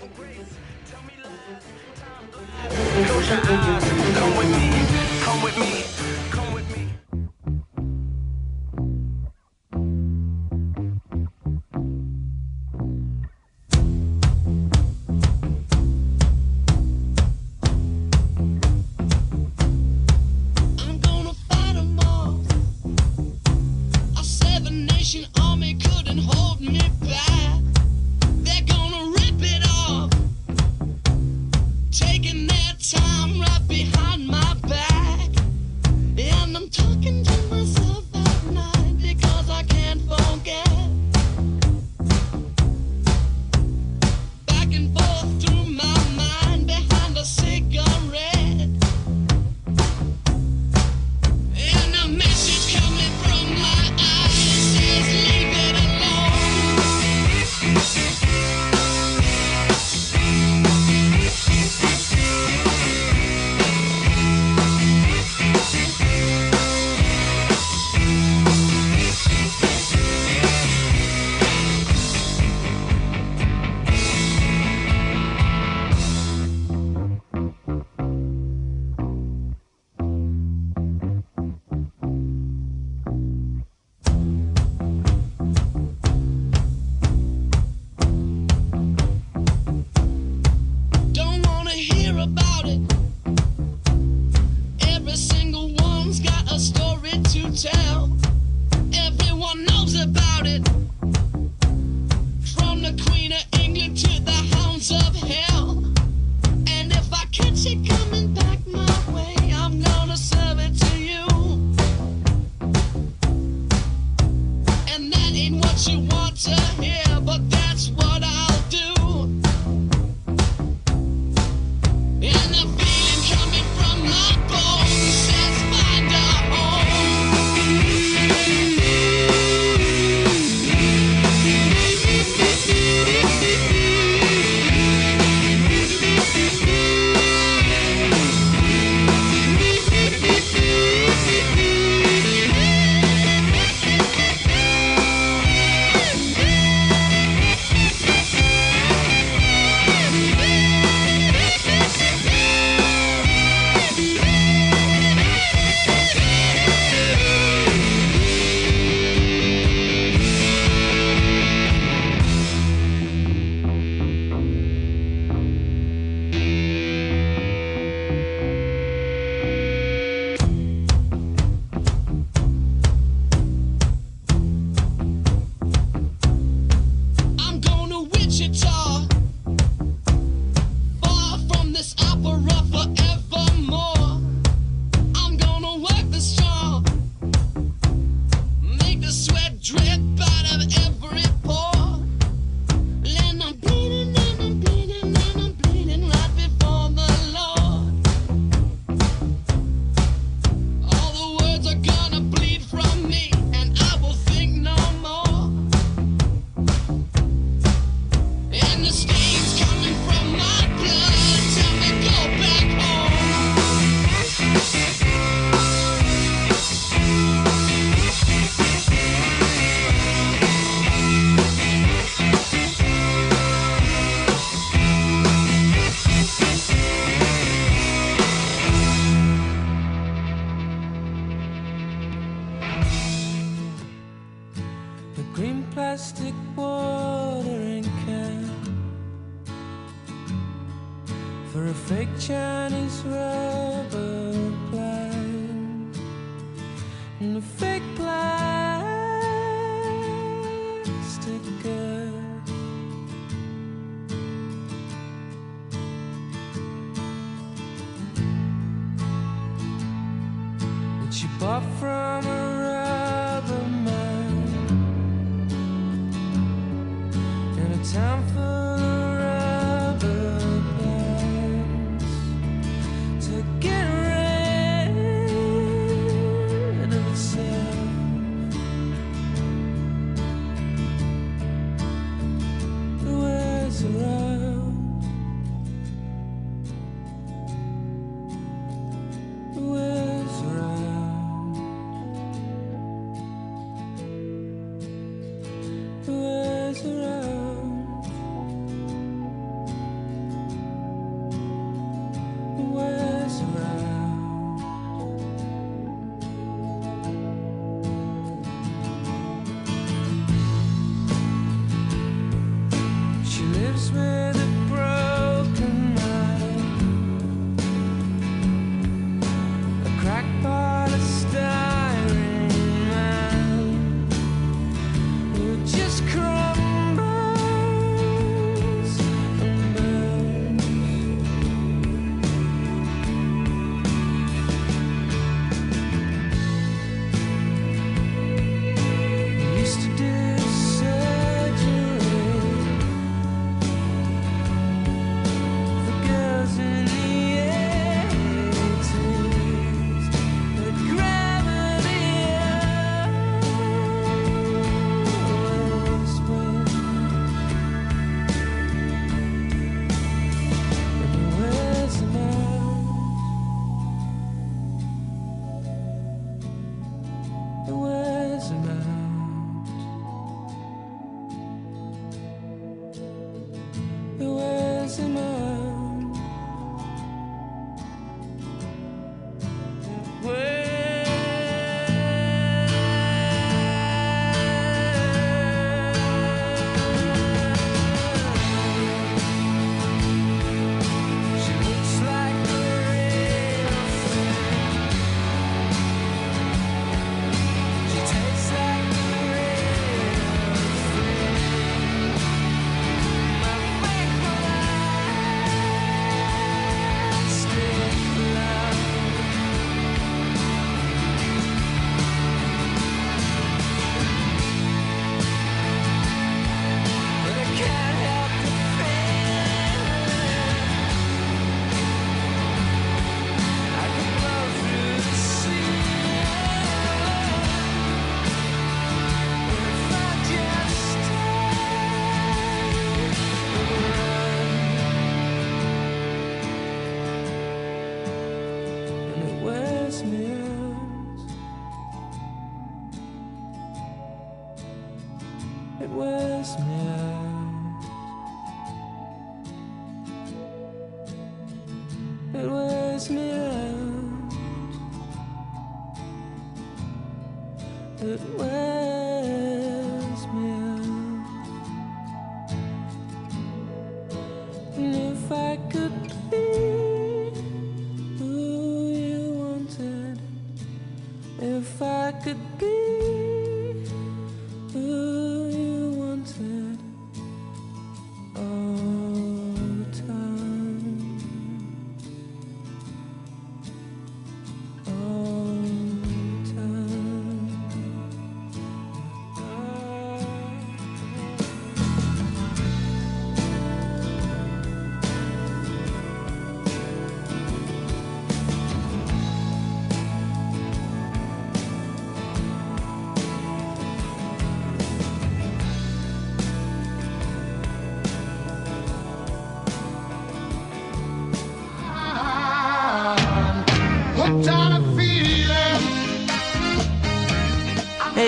a fake Chinese rubber plant and a fake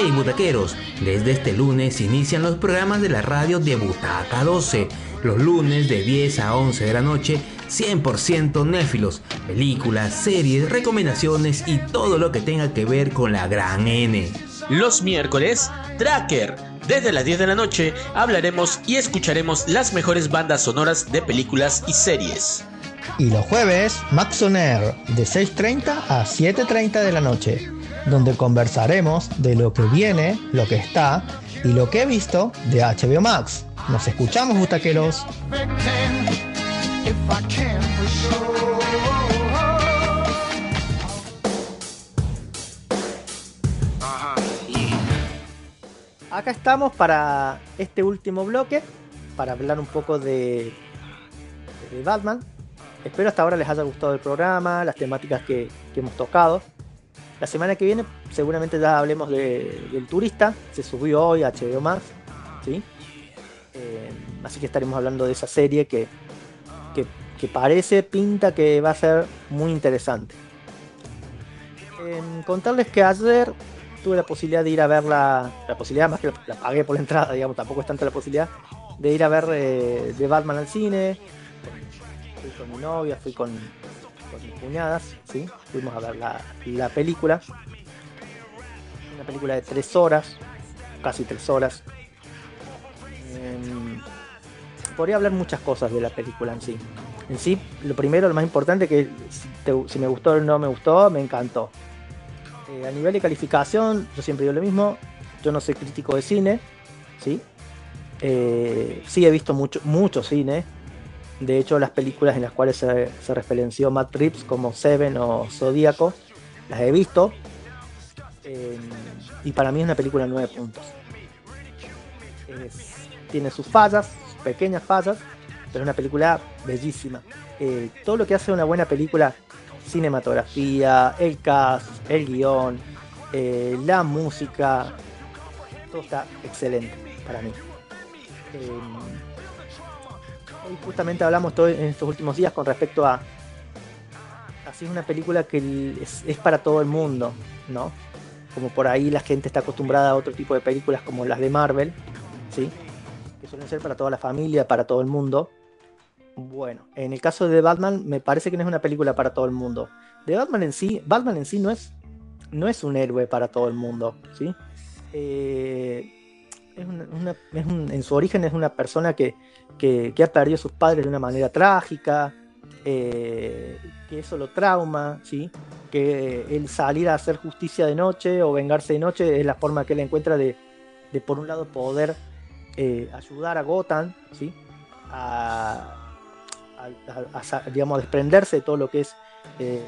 Hey butaqueros, desde este lunes inician los programas de la radio de Butaca 12. Los lunes de 10 a 11 de la noche, 100% néfilos, películas, series, recomendaciones y todo lo que tenga que ver con la gran N. Los miércoles, Tracker. Desde las 10 de la noche hablaremos y escucharemos las mejores bandas sonoras de películas y series. Y los jueves, Max on Air, de 6.30 a 7.30 de la noche, donde conversaremos de lo que viene, lo que está y lo que he visto de HBO Max. Nos escuchamos, sure. Acá estamos para este último bloque, para hablar un poco de, Batman. Espero hasta ahora les haya gustado el programa, las temáticas que hemos tocado. La semana que viene seguramente ya hablemos de- del turista, se subió hoy a HBO Max, ¿sí? Eh, así que estaremos hablando de esa serie que, que, parece, pinta que va a ser muy interesante. Em, contarles que ayer tuve la posibilidad de ir a verla, la posibilidad más que la, la pagué por la entrada, digamos, tampoco es tanta la posibilidad de ir a ver eh, de Batman al cine. Fui con mi novia, fui con, con mis cuñadas, ¿sí? Fuimos a ver la, la película. Una película de tres horas, casi tres horas. Em, podría hablar muchas cosas de la película en sí. En sí, lo primero, lo más importante, que si me gustó o no me gustó, me encantó. Eh, a nivel de calificación, yo siempre digo lo mismo, yo no soy crítico de cine, ¿sí? Eh, sí he visto mucho, mucho cine. De hecho, las películas en las cuales se, se referenció Matt Reeves como Seven o Zodíaco, las he visto. Eh, y para mí es una película de 9 puntos. Tiene sus fallas, sus pequeñas fallas, pero es una película bellísima. Eh, todo lo que hace una buena película, cinematografía, el cast, el guion, eh, la música, todo está excelente para mí. Hoy justamente hablamos todo en estos últimos días con respecto a así es una película que es para todo el mundo, ¿no? Como por ahí la gente está acostumbrada a otro tipo de películas como las de Marvel, ¿sí? Que suelen ser para toda la familia, para todo el mundo. Bueno, en el caso de Batman me parece que no es una película para todo el mundo. De Batman en sí, Batman en sí no es, no es un héroe para todo el mundo, ¿sí? Eh, en su origen es una persona que, que- ha perdido a sus padres de una manera trágica, eh, que eso lo trauma, ¿sí? que el salir a hacer justicia de noche o vengarse de noche es la forma que él encuentra de, de, por un lado poder eh, ayudar a Gotham, ¿sí? a, digamos, desprenderse de todo lo que es eh,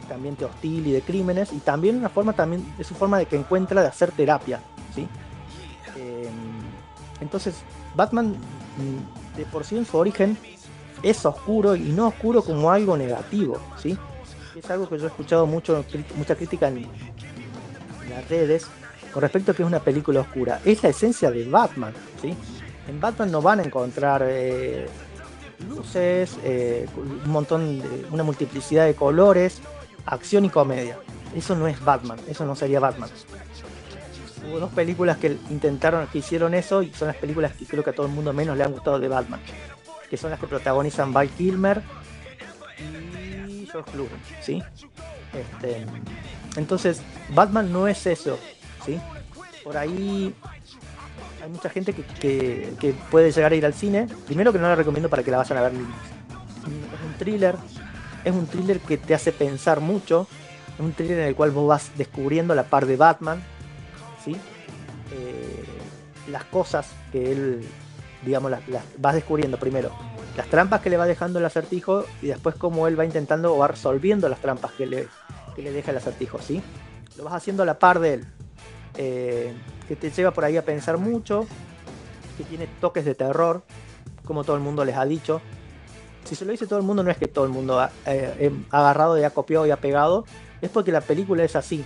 este ambiente hostil y de crímenes y también una forma también es su forma de que encuentra de hacer terapia, ¿sí? Entonces, Batman de por sí en su origen es oscuro y no oscuro como algo negativo, ¿sí? Es algo que yo he escuchado mucho, mucha crítica en, en las redes con respecto a que es una película oscura. Es la esencia de Batman, ¿sí? En Batman no van a encontrar eh, luces, eh, un montón de, una multiplicidad de colores, acción y comedia. Eso no es Batman, eso no sería Batman. Hubo dos películas que intentaron, que hicieron eso y son las películas que creo que a todo el mundo menos le han gustado de Batman. Que son las que protagonizan Val Kilmer y George Clooney, ¿sí? Este, entonces, Batman no es eso, ¿sí? Por ahí hay mucha gente que, que- que puede llegar a ir al cine. Primero que no la recomiendo para que la vayan a ver. Es un thriller, es un thriller que te hace pensar mucho. Es un thriller en el cual vos vas descubriendo la par de Batman. Eh, las cosas que él, digamos, las, vas descubriendo primero. Las trampas que le va dejando el acertijo y después cómo él va intentando o va resolviendo las trampas que le, que le deja el acertijo, ¿sí? Lo vas haciendo a la par de él. Eh, que te lleva por ahí a pensar mucho, que tiene toques de terror, como todo el mundo les ha dicho. Si se lo dice todo el mundo, no es que todo el mundo ha, eh, ha agarrado y ha copiado y ha pegado, es porque la película es así.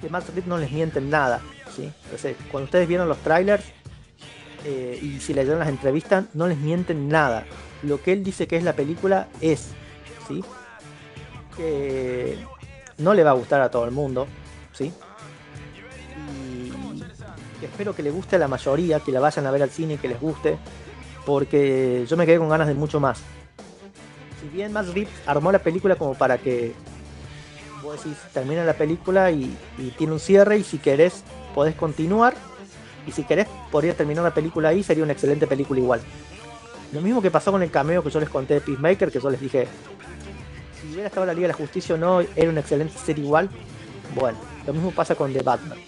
Que Matt no les mienten nada, Entonces, cuando ustedes vieron los trailers eh, y si leyeron las entrevistas, no les mienten nada. Lo que él dice que es la película es. Que no le va a gustar a todo el mundo, espero que le guste a la mayoría, que la vayan a ver al cine y que les guste, porque yo me quedé con ganas de mucho más. Si bien Matt Reeves armó la película como para que vos decís, termina la película y, y tiene un cierre y si querés podés continuar y si querés podría terminar la película ahí, sería una excelente película igual. Lo mismo que pasó con el cameo que yo les conté de Peacemaker, que yo les dije, si hubiera estado la Liga de la Justicia o no, era una excelente serie igual. Bueno, lo mismo pasa con The Batman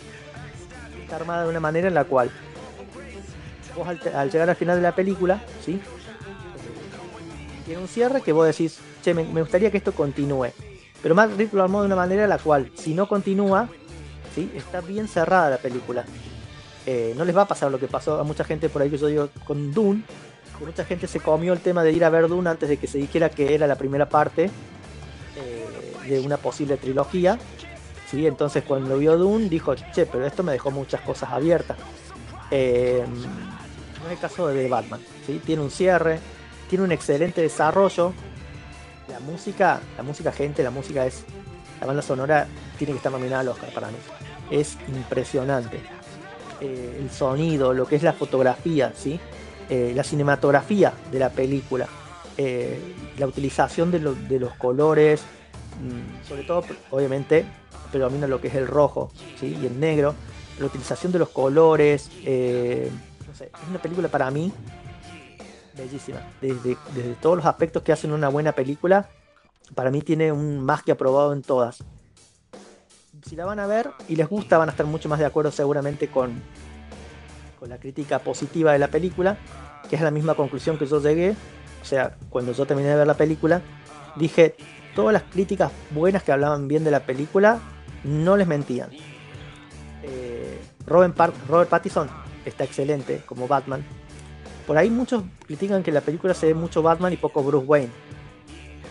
está armada de una manera en la cual vos al, llegar al final de la película, ¿sí? Tiene un cierre que vos decís, che, me, me gustaría que esto continúe. Pero Matt Reeves lo armó de una manera en la cual, si no continúa, Está bien cerrada la película. Eh, no les va a pasar lo que pasó a mucha gente por ahí que yo digo con Dune, mucha gente se comió el tema de ir a ver Dune antes de que se dijera que era la primera parte eh, de una posible trilogía. ¿sí? Entonces cuando vio Dune dijo, che, pero esto me dejó muchas cosas abiertas. Eh, no es el caso de Batman, ¿sí? Tiene un cierre, tiene un excelente desarrollo. La música, la música gente, la música es la banda sonora tiene que estar nominada al Oscar para mí. Es impresionante. Eh, el sonido, lo que es la fotografía, ¿sí? Eh, la cinematografía de la película, eh, la utilización de, lo- de los colores, mm, sobre todo, obviamente, predomina lo que es el rojo ¿sí? y el negro, la utilización de los colores, es una película para mí bellísima. Desde, desde todos los aspectos que hacen una buena película, para mí tiene un más que aprobado en todas. Si la van a ver y les gusta, van a estar mucho más de acuerdo seguramente con, la crítica positiva de la película, que es la misma conclusión que yo llegué. O sea, cuando yo terminé de ver la película, dije, todas las críticas buenas que hablaban bien de la película, no les mentían. Eh, Robert, Robert Pattinson está excelente como Batman. Por ahí muchos critican que la película se ve mucho Batman y poco Bruce Wayne.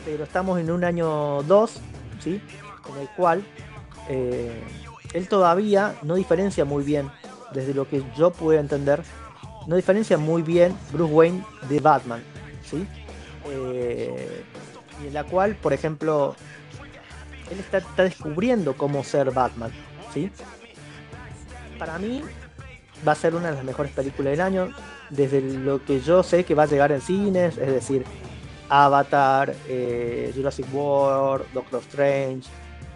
Pero estamos en un año 2, ¿sí? En el cual eh, él todavía no diferencia muy bien, desde lo que yo pude entender, no diferencia muy bien Bruce Wayne de Batman, ¿sí? Eh, y en la cual, por ejemplo, él está, descubriendo cómo ser Batman, ¿sí? Para mí va a ser una de las mejores películas del año, desde lo que yo sé que va a llegar en cines, es decir, Avatar, eh, Jurassic World, Doctor Strange,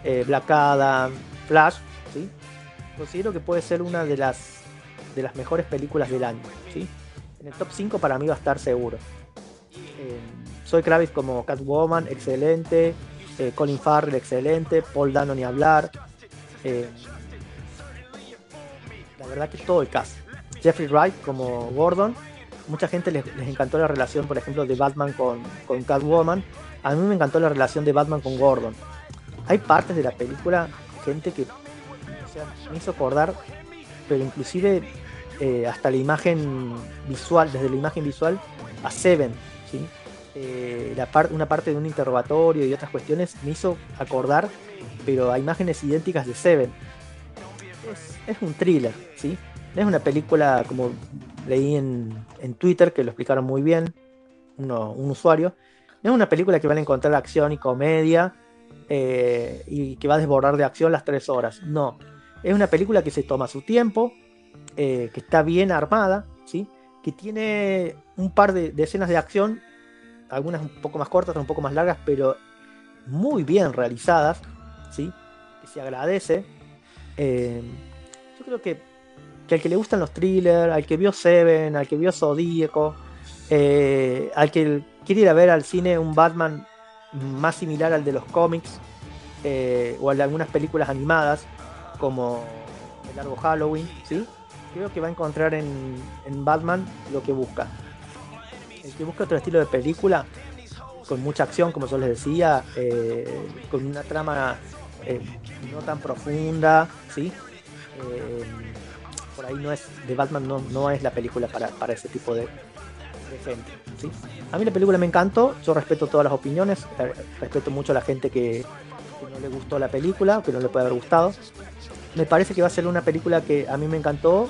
eh, Black Adam, Flash, ¿sí? Considero que puede ser una de las de las mejores películas del año, ¿sí? En el top 5 para mí va a estar seguro. Eh, Soy Kravitz como Catwoman, excelente. Eh, Colin Farrell, excelente. Paul Dano ni hablar. Eh, la verdad que todo el cast. Jeffrey Wright como Gordon. Mucha gente les, les encantó la relación, por ejemplo, de Batman con, con Catwoman. A mí me encantó la relación de Batman con Gordon. Hay partes de la película, gente que me hizo acordar, pero inclusive eh, hasta la imagen visual, desde la imagen visual a Seven, ¿sí? Eh, la una parte de un interrogatorio y otras cuestiones me hizo acordar, pero a imágenes idénticas de Seven. Es, un thriller, ¿sí? Es una película como leí en, en Twitter, que lo explicaron muy bien, uno- un usuario. Es una película que van a encontrar acción y comedia eh, y que va a desbordar de acción las tres horas. No, es una película que se toma su tiempo, eh, que está bien armada, ¿sí? que tiene un par de, escenas de acción, algunas un poco más cortas, otras un poco más largas, pero muy bien realizadas, ¿sí? que se agradece. Eh, yo creo que, que al que le gustan los thrillers, al que vio Seven, al que vio Zodíaco, al que quiere ir a ver al cine un Batman más similar al de los cómics eh, o al de algunas películas animadas como el largo Halloween, ¿sí? creo que va a encontrar en, en Batman lo que busca. El que busca otro estilo de película, con mucha acción, como yo les decía, eh, con una trama eh, no tan profunda, ¿sí? Por ahí no es, de Batman no, no es la película para, para ese tipo de gente, A mí la película me encantó, yo respeto todas las opiniones, eh, respeto mucho a la gente que, no le gustó la película, que no le puede haber gustado. Me parece que va a ser una película que a mí me encantó,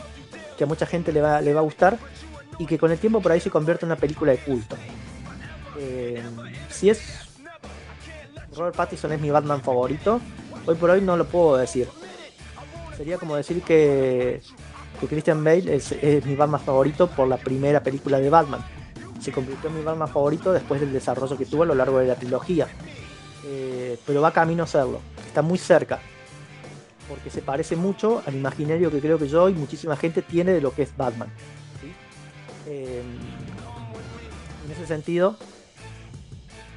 que a mucha gente le va, le va a gustar y que con el tiempo por ahí se convierte en una película de culto. Eh, si es Robert Pattinson es mi Batman favorito, hoy por hoy no lo puedo decir. Sería como decir que, Christian Bale es mi Batman favorito por la primera película de Batman. Se convirtió en mi Batman favorito después del desarrollo que tuvo a lo largo de la trilogía. Eh, pero va camino a serlo. Está muy cerca. Porque se parece mucho al imaginario que creo que yo y muchísima gente tiene de lo que es Batman. Eh, en ese sentido,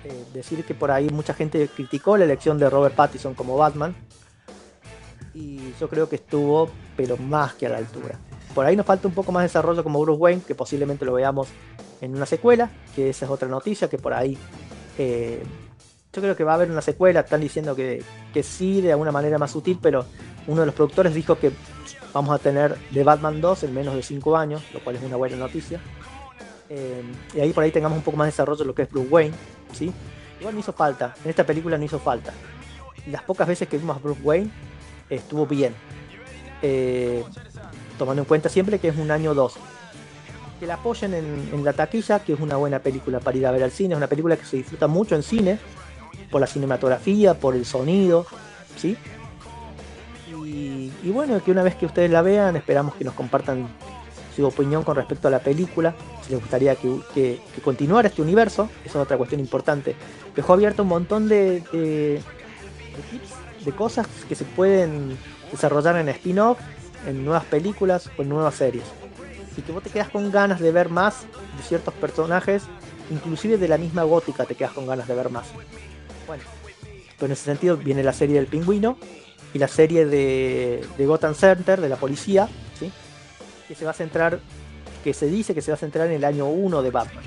eh, decir que por ahí mucha gente criticó la elección de Robert Pattinson como Batman. Y yo creo que estuvo, pero más que a la altura. Por ahí nos falta un poco más de desarrollo como Bruce Wayne, que posiblemente lo veamos en una secuela, que esa es otra noticia, que por ahí eh, yo creo que va a haber una secuela, están diciendo que, que sí, de alguna manera más sutil, pero uno de los productores dijo que vamos a tener The Batman 2 en menos de 5 años, lo cual es una buena noticia. Eh, y ahí por ahí tengamos un poco más de desarrollo de lo que es Bruce Wayne, ¿sí? Igual no hizo falta, en esta película no hizo falta. Las pocas veces que vimos a Bruce Wayne estuvo bien. Eh, tomando en cuenta siempre que es un año 2. Que la apoyen en, la taquilla, que es una buena película para ir a ver al cine, es una película que se disfruta mucho en cine, por la cinematografía, por el sonido, ¿sí? Y, bueno, que una vez que ustedes la vean, esperamos que nos compartan su opinión con respecto a la película, si les gustaría que, que- que continuara este universo, esa es otra cuestión importante. Dejó abierto un montón de, de tips, de cosas que se pueden desarrollar en spin-off, en nuevas películas o en nuevas series. Y que vos te quedas con ganas de ver más de ciertos personajes, inclusive de la misma gótica te quedas con ganas de ver más. Bueno, pues en ese sentido viene la serie del pingüino y la serie de, de Gotham Center, de la policía, ¿sí? que se va a centrar, que se dice que se va a centrar en el año 1 de Batman.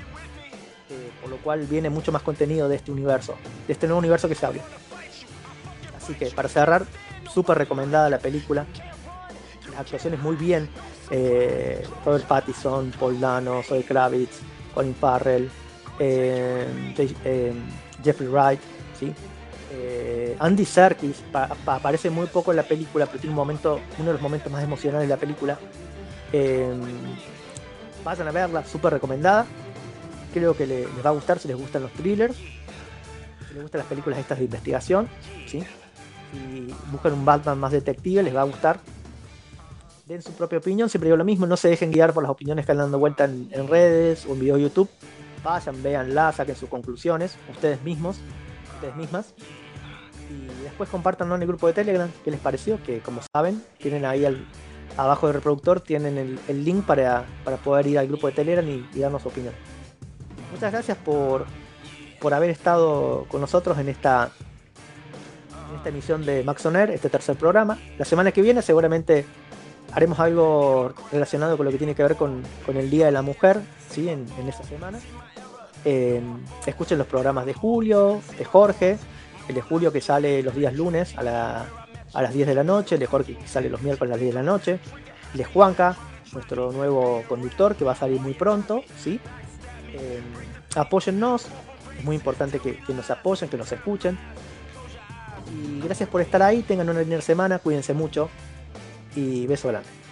Eh, por lo cual viene mucho más contenido de este universo, de este nuevo universo que se abre. Así que para cerrar, súper recomendada la película. Las actuaciones muy bien. Eh, Robert Pattinson, Paul Dano, Zoe Kravitz, Colin Farrell, eh, eh, Jeffrey Wright, ¿sí? Andy Serkis pa- pa- aparece muy poco en la película, pero tiene un momento, uno de los momentos más emocionales de la película. Vayan a verla, súper recomendada. Creo que le- les va a gustar si les gustan los thrillers, si les gustan las películas estas de investigación, ¿sí? Si buscan un Batman más detective, les va a gustar. Den su propia opinión, siempre digo lo mismo, no se dejen guiar por las opiniones que andan dando vuelta en, redes o en videos de YouTube. Vayan, véanla, saquen sus conclusiones, ustedes mismos, ustedes mismas. Y después compartanlo en el grupo de Telegram, qué les pareció, que como saben, tienen ahí al, abajo del reproductor, tienen el, link para, para poder ir al grupo de Telegram y, y darnos su opinión. Muchas gracias por, por haber estado con nosotros en esta, en esta emisión de Max On Air, este tercer programa. La semana que viene seguramente haremos algo relacionado con lo que tiene que ver con, con el Día de la Mujer, ¿sí? en, en esta semana. Eh, escuchen los programas de Julio, de Jorge, el de Julio que sale los días lunes a, la- a las 10 de la noche, el de Jorge que sale los miércoles a las 10 de la noche, el de Juanca, nuestro nuevo conductor que va a salir muy pronto, ¿sí? Eh, apóyennos, es muy importante que, que nos apoyen, que nos escuchen. Y gracias por estar ahí, tengan una linda semana, cuídense mucho y beso grande.